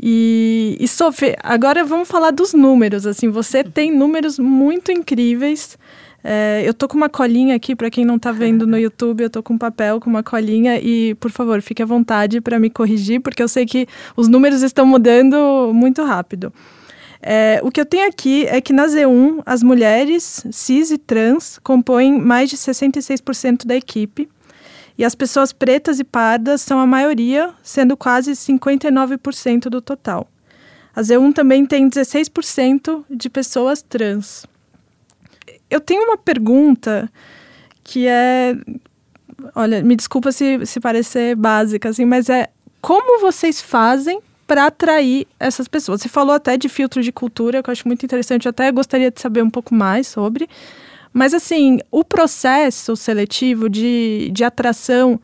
E, e Sophie, agora vamos falar dos números. Assim, você tem números muito incríveis. É, eu tô com uma colinha aqui, para quem não tá vendo no YouTube, eu tô com um papel com uma colinha e, por favor, fique à vontade para me corrigir, porque eu sei que os números estão mudando muito rápido. É, o que eu tenho aqui é que na Z1, as mulheres cis e trans compõem mais de 66% da equipe, e as pessoas pretas e pardas são a maioria, sendo quase 59% do total. A Z1 também tem 16% de pessoas trans eu tenho uma pergunta que é. Olha, me desculpa se, se parecer básica, assim, mas é como vocês fazem para atrair essas pessoas? Você falou até de filtro de cultura, que eu acho muito interessante, eu até gostaria de saber um pouco mais sobre. Mas, assim, o processo seletivo de, de atração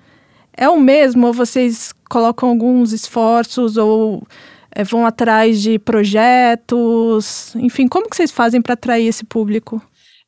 é o mesmo? Ou vocês colocam alguns esforços ou é, vão atrás de projetos? Enfim, como que vocês fazem para atrair esse público?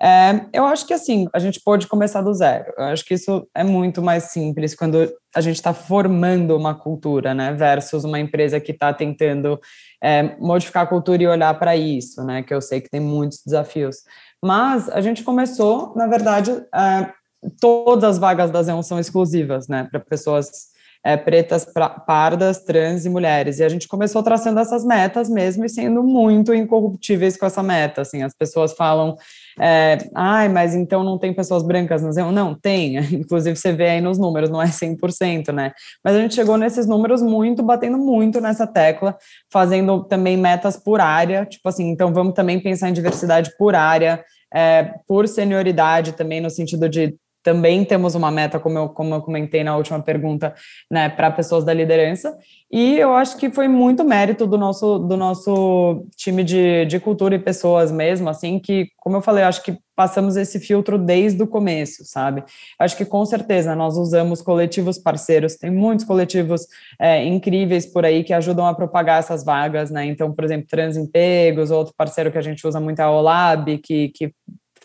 É, eu acho que assim, a gente pode começar do zero. Eu acho que isso é muito mais simples quando a gente está formando uma cultura, né? Versus uma empresa que está tentando é, modificar a cultura e olhar para isso, né? Que eu sei que tem muitos desafios. Mas a gente começou, na verdade, é, todas as vagas da Zeon são exclusivas, né? Para pessoas é, pretas, pra, pardas, trans e mulheres. E a gente começou traçando essas metas mesmo e sendo muito incorruptíveis com essa meta. Assim, as pessoas falam é, ai, mas então não tem pessoas brancas no Xeon? Não, tem. Inclusive, você vê aí nos números, não é 100%, né? Mas a gente chegou nesses números muito, batendo muito nessa tecla, fazendo também metas por área, tipo assim, então vamos também pensar em diversidade por área, é, por senioridade também, no sentido de também temos uma meta, como eu, como eu comentei na última pergunta, né, para pessoas da liderança. E eu acho que foi muito mérito do nosso, do nosso time de, de cultura e pessoas mesmo, assim, que, como eu falei, eu acho que passamos esse filtro desde o começo, sabe? Acho que com certeza nós usamos coletivos parceiros, tem muitos coletivos é, incríveis por aí que ajudam a propagar essas vagas, né? Então, por exemplo, Transempregos, outro parceiro que a gente usa muito é a Olab, que, que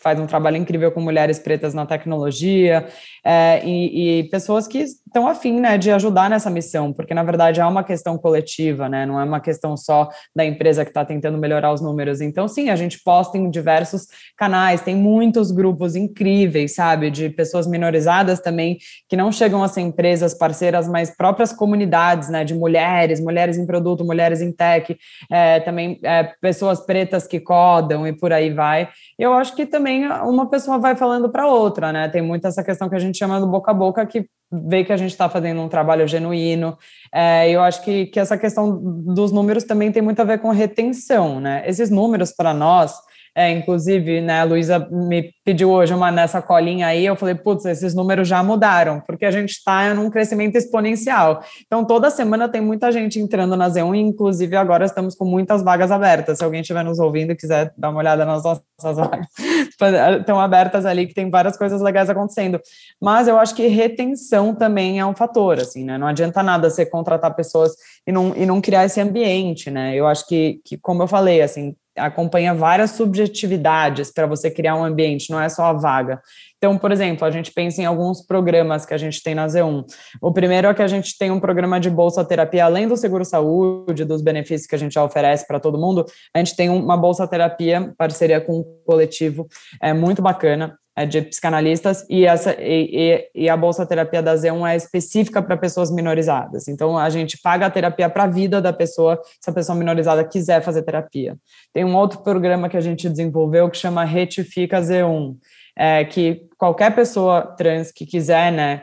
faz um trabalho incrível com mulheres pretas na tecnologia, é, e, e, pessoas que estão afim né, de ajudar nessa missão, porque na verdade é uma questão coletiva, né, não é uma questão só da empresa que está tentando melhorar os números. Então, sim, a gente posta em diversos canais, tem muitos grupos incríveis, sabe, de pessoas minorizadas também, que não chegam a ser empresas parceiras, mas próprias comunidades, né, de mulheres, mulheres em produto, mulheres em tech, é, também é, pessoas pretas que codam e por aí vai. Eu acho que também uma pessoa vai falando para outra, né, tem muito essa questão que a gente gente chama do boca a boca, que vê que a gente está fazendo um trabalho genuíno. É, eu acho que, que essa questão dos números também tem muito a ver com retenção, né? Esses números para nós, é, inclusive, né, a Luísa me pediu hoje uma nessa colinha aí, eu falei, putz, esses números já mudaram, porque a gente está num crescimento exponencial. Então, toda semana tem muita gente entrando na Z1, e inclusive agora estamos com muitas vagas abertas. Se alguém estiver nos ouvindo e quiser dar uma olhada nas nossas vagas, estão abertas ali, que tem várias coisas legais acontecendo. Mas eu acho que retenção também é um fator, assim, né? Não adianta nada você contratar pessoas e não, e não criar esse ambiente, né? Eu acho que, que como eu falei, assim, acompanha várias subjetividades para você criar um ambiente, não é só a vaga. Então, por exemplo, a gente pensa em alguns programas que a gente tem na Z1. O primeiro é que a gente tem um programa de bolsa terapia, além do seguro saúde, dos benefícios que a gente já oferece para todo mundo, a gente tem uma bolsa terapia, parceria com um coletivo, é muito bacana é de psicanalistas e, essa, e, e, a Bolsa Terapia da Z1 é específica para pessoas minorizadas. Então, a gente paga a terapia para a vida da pessoa, se a pessoa minorizada quiser fazer terapia. Tem um outro programa que a gente desenvolveu que chama Retifica Z1, é, que qualquer pessoa trans que quiser, né,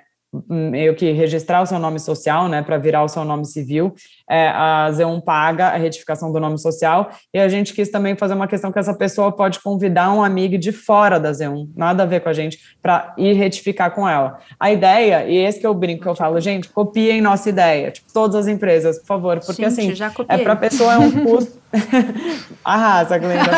meio que registrar o seu nome social, né, para virar o seu nome civil, é, a Z1 paga a retificação do nome social, e a gente quis também fazer uma questão que essa pessoa pode convidar um amigo de fora da Z1, nada a ver com a gente, para ir retificar com ela. A ideia, e esse que eu brinco que eu falo, gente, copiem nossa ideia, tipo, todas as empresas, por favor, porque gente, assim, é para a pessoa é um custo Arrasa, Glenda.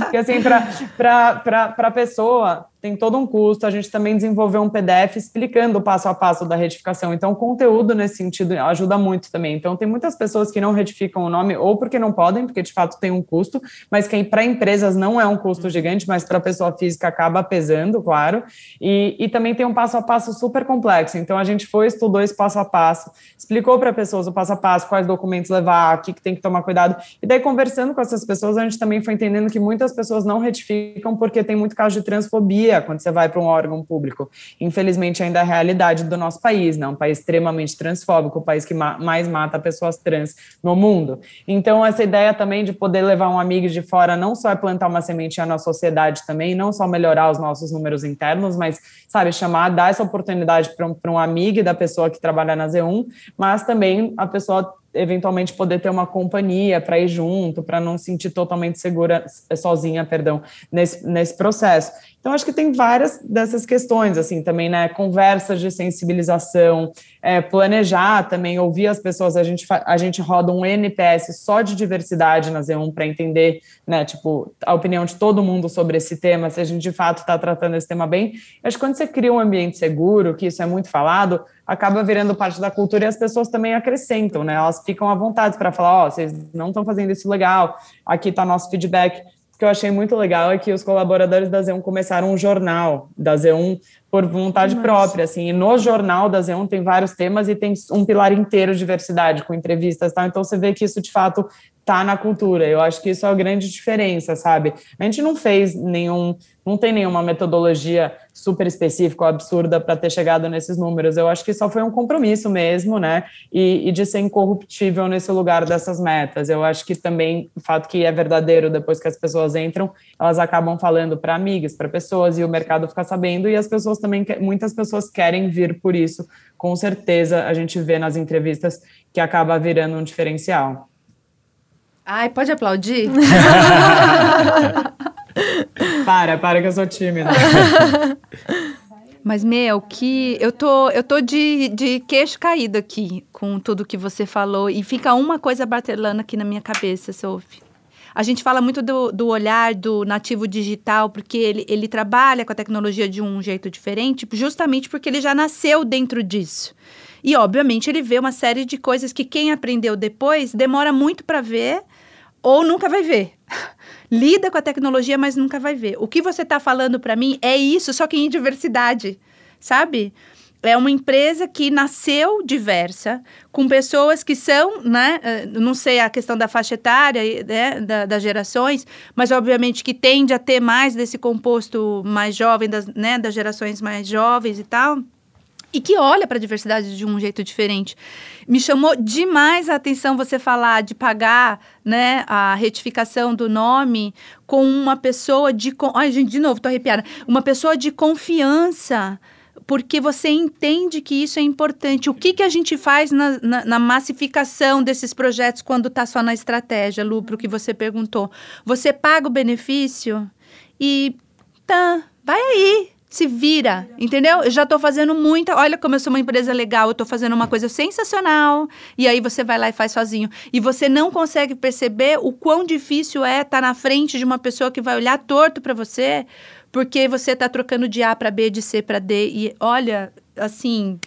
Porque assim, para a pessoa tem todo um custo. A gente também desenvolveu um PDF explicando o passo a passo da retificação. Então, o conteúdo nesse sentido ajuda muito também. Então, tem tem muitas pessoas que não retificam o nome, ou porque não podem, porque de fato tem um custo, mas que para empresas não é um custo gigante, mas para pessoa física acaba pesando, claro. E, e também tem um passo a passo super complexo. Então a gente foi, estudou esse passo a passo, explicou para pessoas o passo a passo, quais documentos levar, o que, que tem que tomar cuidado. E daí, conversando com essas pessoas, a gente também foi entendendo que muitas pessoas não retificam porque tem muito caso de transfobia quando você vai para um órgão público. Infelizmente, ainda é a realidade do nosso país, né? Um país extremamente transfóbico, o país que ma mais mata pessoas trans no mundo. Então, essa ideia também de poder levar um amigo de fora não só é plantar uma sementinha na sociedade também, não só melhorar os nossos números internos, mas, sabe, chamar, dar essa oportunidade para um, um amigo da pessoa que trabalha na Z1, mas também a pessoa eventualmente poder ter uma companhia para ir junto, para não sentir totalmente segura, sozinha, perdão, nesse, nesse processo. Então, acho que tem várias dessas questões, assim, também, né, conversas de sensibilização, é, planejar também, ouvir as pessoas, a gente, a gente roda um NPS só de diversidade na Z1 para entender, né, tipo, a opinião de todo mundo sobre esse tema, se a gente de fato está tratando esse tema bem. Acho que quando você cria um ambiente seguro, que isso é muito falado, acaba virando parte da cultura e as pessoas também acrescentam, né? Elas ficam à vontade para falar, ó, oh, vocês não estão fazendo isso legal, aqui está nosso feedback. Que eu achei muito legal é que os colaboradores da Z1 começaram um jornal da Z1 por vontade Nossa. própria, assim, e no jornal da Z1 tem vários temas e tem um pilar inteiro de diversidade, com entrevistas, tal, então você vê que isso, de fato, tá na cultura, eu acho que isso é a grande diferença, sabe? A gente não fez nenhum, não tem nenhuma metodologia super específica ou absurda para ter chegado nesses números, eu acho que só foi um compromisso mesmo, né, e, e de ser incorruptível nesse lugar dessas metas, eu acho que também o fato que é verdadeiro depois que as pessoas entram, elas acabam falando para amigas, para pessoas, e o mercado fica sabendo, e as pessoas pessoas também, muitas pessoas querem vir por isso. Com certeza a gente vê nas entrevistas que acaba virando um diferencial. Ai, pode aplaudir? para, para que eu sou tímida. Mas, meu, que eu tô, eu tô de, de queixo caído aqui com tudo que você falou. E fica uma coisa batelando aqui na minha cabeça, Sophie. A gente fala muito do, do olhar do nativo digital, porque ele, ele trabalha com a tecnologia de um jeito diferente, justamente porque ele já nasceu dentro disso. E, obviamente, ele vê uma série de coisas que quem aprendeu depois demora muito para ver ou nunca vai ver. Lida com a tecnologia, mas nunca vai ver. O que você está falando para mim é isso, só que em diversidade, sabe? É uma empresa que nasceu diversa, com pessoas que são, né, eh, não sei a questão da faixa etária, né, da, das gerações, mas obviamente que tende a ter mais desse composto mais jovem, das, né, das gerações mais jovens e tal, e que olha para a diversidade de um jeito diferente. Me chamou demais a atenção você falar de pagar né, a retificação do nome com uma pessoa de... Ai, gente, de novo, tô arrepiada. Uma pessoa de confiança, porque você entende que isso é importante. O que, que a gente faz na, na, na massificação desses projetos quando está só na estratégia, Lu, para o que você perguntou? Você paga o benefício e tá, vai aí, se vira, entendeu? Eu já estou fazendo muita. Olha como eu sou uma empresa legal, eu estou fazendo uma coisa sensacional. E aí você vai lá e faz sozinho. E você não consegue perceber o quão difícil é estar tá na frente de uma pessoa que vai olhar torto para você porque você está trocando de A para B, de C para D. E olha, assim,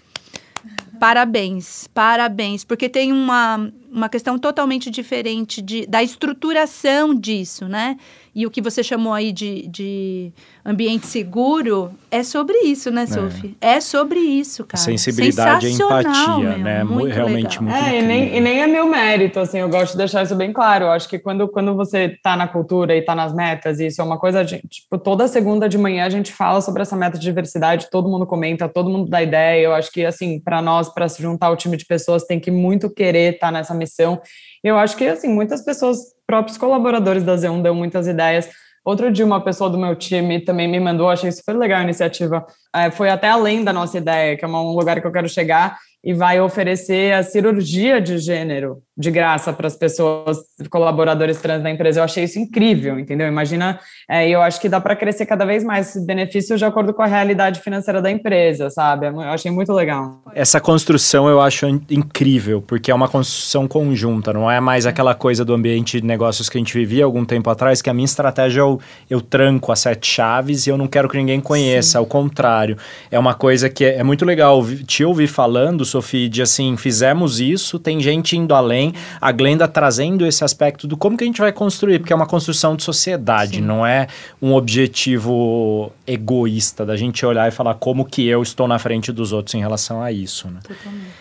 parabéns, parabéns, porque tem uma, uma questão totalmente diferente de, da estruturação disso, né? E o que você chamou aí de, de ambiente seguro é sobre isso, né, Sophie? É, é sobre isso, cara. Sensibilidade e empatia, meu, né? Muito Realmente legal. muito É, e nem, e nem é meu mérito, assim, eu gosto de deixar isso bem claro. Eu acho que quando, quando você tá na cultura e tá nas metas, e isso é uma coisa, de, tipo, toda segunda de manhã a gente fala sobre essa meta de diversidade, todo mundo comenta, todo mundo dá ideia. Eu acho que, assim, para nós, para se juntar ao time de pessoas, tem que muito querer estar tá nessa missão eu acho que, assim, muitas pessoas, próprios colaboradores da Z1 dão muitas ideias. Outro dia, uma pessoa do meu time também me mandou, achei super legal a iniciativa. É, foi até além da nossa ideia, que é um lugar que eu quero chegar, e vai oferecer a cirurgia de gênero de graça para as pessoas, colaboradores trans da empresa. Eu achei isso incrível, entendeu? Imagina, é, eu acho que dá para crescer cada vez mais esse benefício de acordo com a realidade financeira da empresa, sabe? Eu achei muito legal. Essa construção eu acho incrível, porque é uma construção conjunta, não é mais aquela coisa do ambiente de negócios que a gente vivia algum tempo atrás, que a minha estratégia eu, eu tranco as sete chaves e eu não quero que ninguém conheça, Sim. ao contrário. É uma coisa que é, é muito legal te ouvir falando Sofia, de assim, fizemos isso, tem gente indo além, a Glenda trazendo esse aspecto do como que a gente vai construir, porque é uma construção de sociedade, Sim. não é um objetivo egoísta da gente olhar e falar como que eu estou na frente dos outros em relação a isso, né? Totalmente.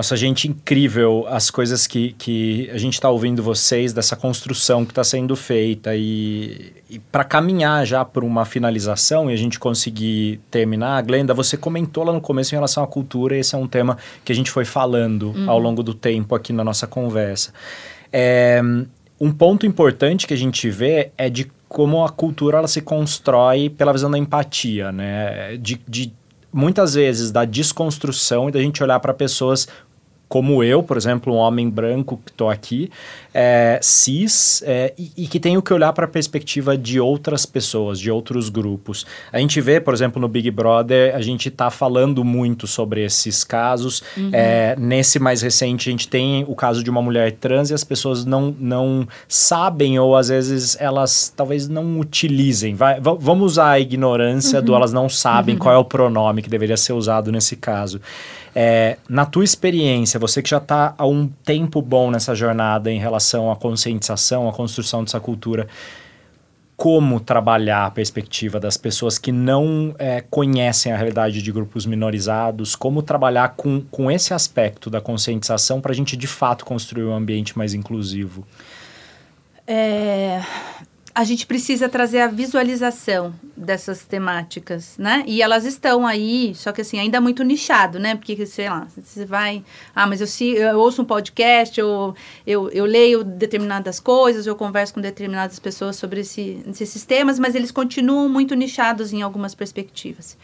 Nossa, gente, incrível as coisas que, que a gente está ouvindo vocês, dessa construção que está sendo feita. E, e para caminhar já por uma finalização e a gente conseguir terminar, Glenda, você comentou lá no começo em relação à cultura, e esse é um tema que a gente foi falando uhum. ao longo do tempo aqui na nossa conversa. É, um ponto importante que a gente vê é de como a cultura ela se constrói pela visão da empatia, né? De, de muitas vezes da desconstrução e da gente olhar para pessoas como eu, por exemplo, um homem branco que estou aqui, é, cis, é, e, e, que tenho que olhar para a perspectiva de outras pessoas, de outros grupos. A gente vê, por exemplo, no Big Brother, a gente está falando muito sobre esses casos. Uhum. É, nesse mais recente, a gente tem o caso de uma mulher trans e as pessoas não, não sabem, ou às vezes elas talvez não utilizem. Vai, vamos usar a ignorância uhum. do elas não sabem uhum. qual é o pronome que deveria ser usado nesse caso. É, na tua experiência, você que já está há um tempo bom nessa jornada em relação à conscientização, à construção dessa cultura, como trabalhar a perspectiva das pessoas que não é, conhecem a realidade de grupos minorizados, como trabalhar com, com esse aspecto da conscientização para a gente de fato construir um ambiente mais inclusivo? É, a gente precisa trazer a visualização dessas temáticas, né? E elas estão aí, só que assim, ainda muito nichado, né? Porque, sei lá, você vai... Ah, mas eu, se, eu ouço um podcast, eu, eu, eu leio determinadas coisas, eu converso com determinadas pessoas sobre esse, esses temas, mas eles continuam muito nichados em algumas perspectivas.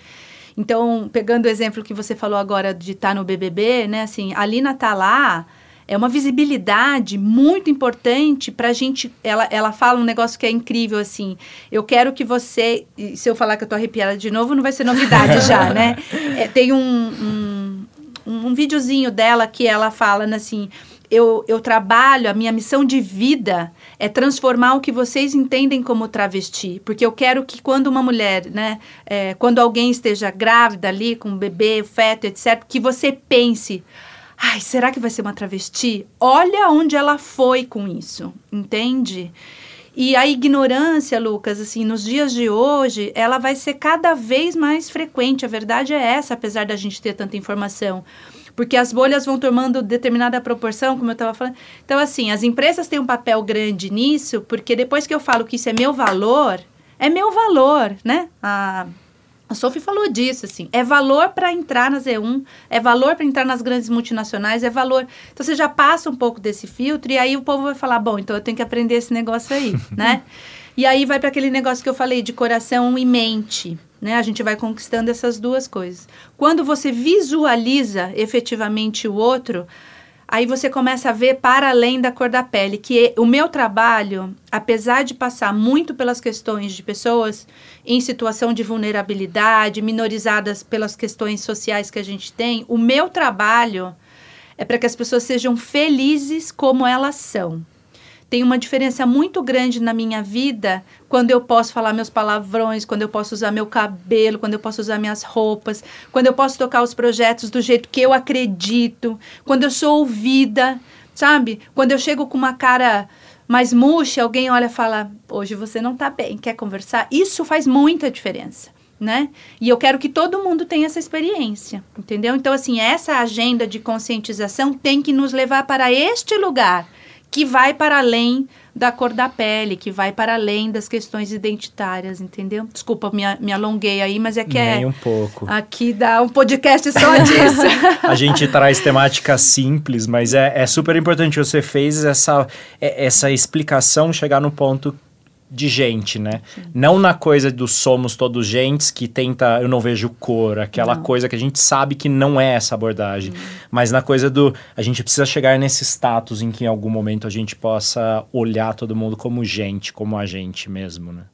Então, pegando o exemplo que você falou agora de estar tá no BBB, né? Assim, a Lina tá lá é uma visibilidade muito importante para a gente. Ela, ela fala um negócio que é incrível, assim. Eu quero que você. Se eu falar que eu tô arrepiada de novo, não vai ser novidade já, né? É, tem um, um, um, videozinho dela que ela fala né, assim. Eu, eu trabalho, a minha missão de vida é transformar o que vocês entendem como travesti. Porque eu quero que quando uma mulher, né, é, quando alguém esteja grávida ali, com um bebê, feto, etc., que você pense, Ai, será que vai ser uma travesti? Olha onde ela foi com isso, entende? E a ignorância, Lucas, assim, nos dias de hoje, ela vai ser cada vez mais frequente. A verdade é essa, apesar da gente ter tanta informação. Porque as bolhas vão tomando determinada proporção, como eu estava falando. Então, assim, as empresas têm um papel grande nisso, porque depois que eu falo que isso é meu valor, é meu valor, né? A a Sophie falou disso, assim, é valor para entrar na Z1, é valor para entrar nas grandes multinacionais, é valor. Então você já passa um pouco desse filtro e aí o povo vai falar, bom, então eu tenho que aprender esse negócio aí, né? E aí vai para aquele negócio que eu falei de coração e mente, né? A gente vai conquistando essas duas coisas. Quando você visualiza efetivamente o outro, aí você começa a ver para além da cor da pele, que o meu trabalho, apesar de passar muito pelas questões de pessoas em situação de vulnerabilidade, minorizadas pelas questões sociais que a gente tem, o meu trabalho é para que as pessoas sejam felizes como elas são tem uma diferença muito grande na minha vida quando eu posso falar meus palavrões, quando eu posso usar meu cabelo, quando eu posso usar minhas roupas, quando eu posso tocar os projetos do jeito que eu acredito, quando eu sou ouvida, sabe? Quando eu chego com uma cara mais murcha, alguém olha e fala: "Hoje você não está bem, quer conversar?". Isso faz muita diferença. Né? E eu quero que todo mundo tenha essa experiência, entendeu? Então, assim, essa agenda de conscientização tem que nos levar para este lugar que vai para além da cor da pele, que vai para além das questões identitárias, entendeu? Desculpa, me, me alonguei aí, mas é que Nem é. um pouco. Aqui dá um podcast só disso. a gente traz temática simples, mas é, é super importante. Você fez essa, é, essa explicação chegar no ponto de gente, né? Sim. Não na coisa do somos todos gentes que tenta, eu não vejo cor, aquela não. coisa que a gente sabe que não é essa abordagem, hum. mas na coisa do a gente precisa chegar nesse status em que em algum momento a gente possa olhar todo mundo como gente, como a gente mesmo, né?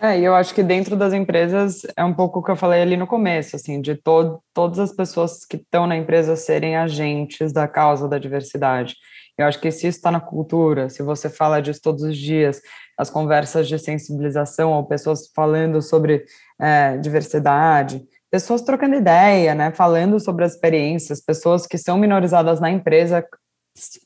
É, e eu acho que dentro das empresas é um pouco o que eu falei ali no começo, assim, de to todas as pessoas que estão na empresa serem agentes da causa da diversidade. Eu acho que se isso está na cultura, se você fala disso todos os dias, as conversas de sensibilização ou pessoas falando sobre é, diversidade, pessoas trocando ideia, né, falando sobre as experiências, pessoas que são minorizadas na empresa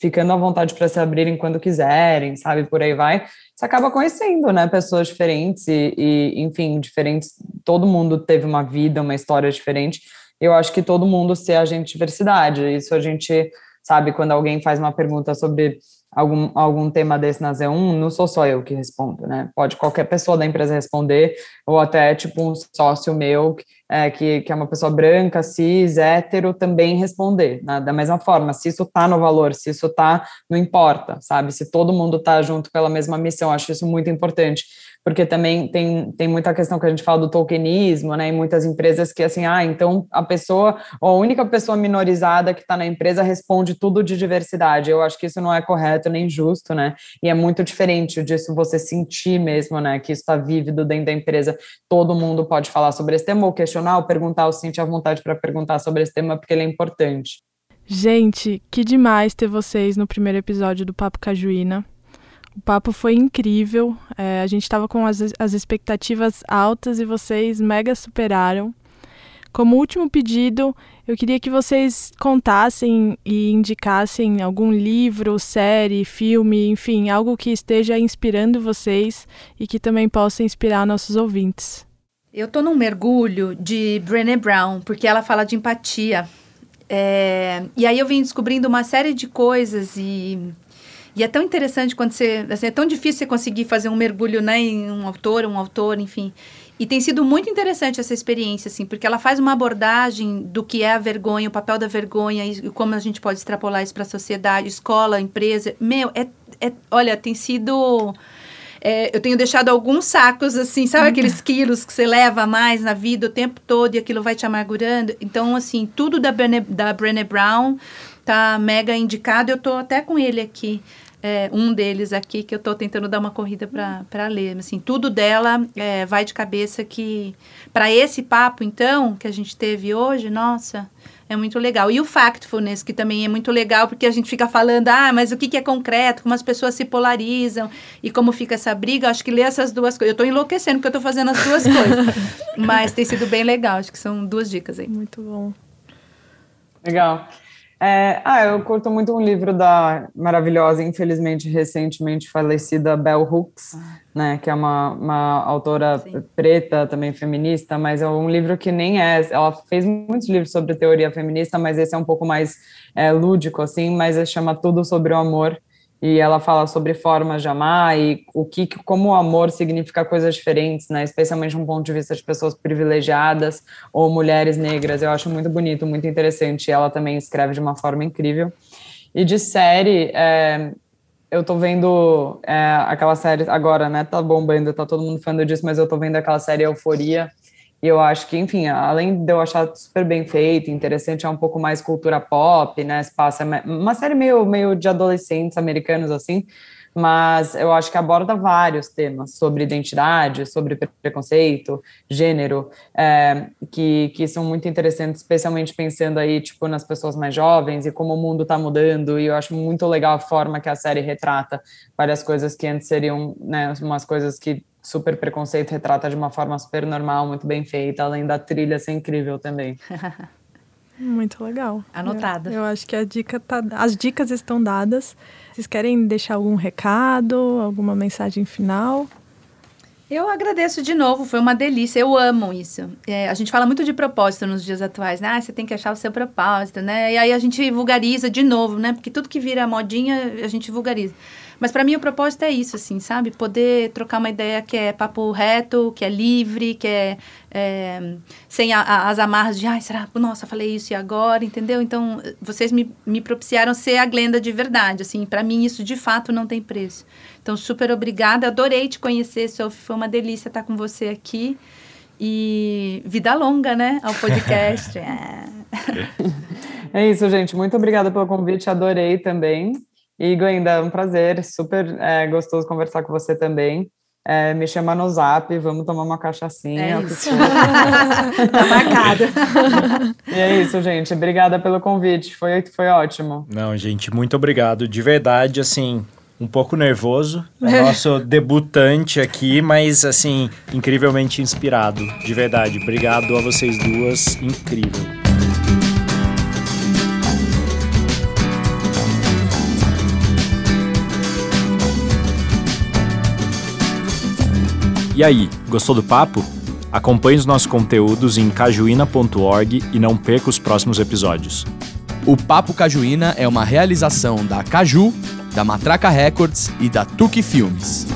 ficando à vontade para se abrirem quando quiserem, sabe, por aí vai, você acaba conhecendo, né, pessoas diferentes e, e, enfim, diferentes, todo mundo teve uma vida, uma história diferente, eu acho que todo mundo ser agente de diversidade, isso a gente sabe, quando alguém faz uma pergunta sobre algum, algum tema desse na Z1, não sou só eu que respondo, né? Pode qualquer pessoa da empresa responder, ou até tipo um sócio meu, é, que, que é uma pessoa branca, cis, hétero, também responder. Né? Da mesma forma, se isso tá no valor, se isso tá, não importa, sabe? Se todo mundo tá junto pela mesma missão, acho isso muito importante porque também tem, tem muita questão que a gente fala do tokenismo, né, em muitas empresas que assim, ah, então a pessoa, ou a única pessoa minorizada que está na empresa responde tudo de diversidade. Eu acho que isso não é correto nem justo, né, e é muito diferente disso você sentir mesmo, né, que isso está vívido dentro da empresa. Todo mundo pode falar sobre esse tema, ou questionar, ou perguntar, ou sentir a vontade para perguntar sobre esse tema, porque ele é importante. Gente, que demais ter vocês no primeiro episódio do Papo Cajuína. O papo foi incrível. É, a gente estava com as, as expectativas altas e vocês mega superaram. Como último pedido, eu queria que vocês contassem e indicassem algum livro, série, filme, enfim, algo que esteja inspirando vocês e que também possa inspirar nossos ouvintes. Eu tô num mergulho de Brené Brown, porque ela fala de empatia. É, e aí eu vim descobrindo uma série de coisas e e é tão interessante quando você. Assim, é tão difícil você conseguir fazer um mergulho né, em um autor, um autor, enfim. E tem sido muito interessante essa experiência, assim, porque ela faz uma abordagem do que é a vergonha, o papel da vergonha e como a gente pode extrapolar isso para a sociedade, escola, empresa. Meu, é, é olha, tem sido. É, eu tenho deixado alguns sacos, assim, sabe aqueles quilos que você leva mais na vida o tempo todo e aquilo vai te amargurando? Então, assim, tudo da Brené, da Brené Brown tá mega indicado. Eu tô até com ele aqui é, um deles aqui que eu estou tentando dar uma corrida para ler. Assim, tudo dela é, vai de cabeça que para esse papo então que a gente teve hoje, nossa, é muito legal. E o factfulness que também é muito legal porque a gente fica falando, ah, mas o que, que é concreto, como as pessoas se polarizam e como fica essa briga. Acho que ler essas duas coisas. Eu estou enlouquecendo porque eu estou fazendo as duas coisas, mas tem sido bem legal. Acho que são duas dicas aí. Muito bom. Legal. É, ah, eu curto muito um livro da maravilhosa, infelizmente recentemente falecida Bell Hooks, ah. né, que é uma, uma autora Sim. preta, também feminista, mas é um livro que nem é. Ela fez muitos livros sobre teoria feminista, mas esse é um pouco mais é, lúdico, assim, mas chama Tudo sobre o Amor e ela fala sobre formas de amar e o que, como o amor significa coisas diferentes, né? Especialmente um ponto de vista de pessoas privilegiadas ou mulheres negras. Eu acho muito bonito, muito interessante. Ela também escreve de uma forma incrível. E de série, é, eu tô vendo é, aquela série agora, né? Tá bombando, tá todo mundo falando disso, mas eu tô vendo aquela série Euforia e eu acho que, enfim, além de eu achar super bem feito, interessante, é um pouco mais cultura pop, né? Se passa uma série meio, meio de adolescentes americanos, assim, mas eu acho que aborda vários temas sobre identidade, sobre preconceito, gênero, é, que, que são muito interessantes, especialmente pensando aí, tipo, nas pessoas mais jovens e como o mundo está mudando, e eu acho muito legal a forma que a série retrata várias coisas que antes seriam, né, umas coisas que super preconceito retrata de uma forma super normal, muito bem feita, além da trilha ser incrível também. Muito legal. Anotada. Eu, eu, acho que a dica tá, as dicas estão dadas. Vocês querem deixar algum recado, alguma mensagem final? Eu agradeço de novo, foi uma delícia, eu amo isso. É, a gente fala muito de propósito nos dias atuais, né? Ah, você tem que achar o seu propósito, né? E aí a gente vulgariza de novo, né? Porque tudo que vira modinha, a gente vulgariza. Mas para mim o propósito é isso, assim, sabe? Poder trocar uma ideia que é papo reto, que é livre, que é, é sem a, a, as amarras de, ai, será? Nossa, falei isso e agora, entendeu? Então, vocês me, me propiciaram ser a Glenda de verdade, assim. Para mim isso de fato não tem preço. Então, super obrigada. Adorei te conhecer, Sophie. Foi uma delícia estar com você aqui. E vida longa, né? Ao podcast. é. é isso, gente. Muito obrigada pelo convite. Adorei também. E Glenda, é um prazer, super é, gostoso conversar com você também. É, me chama no zap, vamos tomar uma cachaçinha. É isso. tá marcado. e é isso, gente. Obrigada pelo convite, foi, foi ótimo. Não, gente, muito obrigado. De verdade, assim, um pouco nervoso. É o nosso debutante aqui, mas assim, incrivelmente inspirado. De verdade. Obrigado a vocês duas. Incrível. E aí, gostou do papo? Acompanhe os nossos conteúdos em cajuína.org e não perca os próximos episódios. O Papo Cajuína é uma realização da Caju, da Matraca Records e da Tuque Filmes.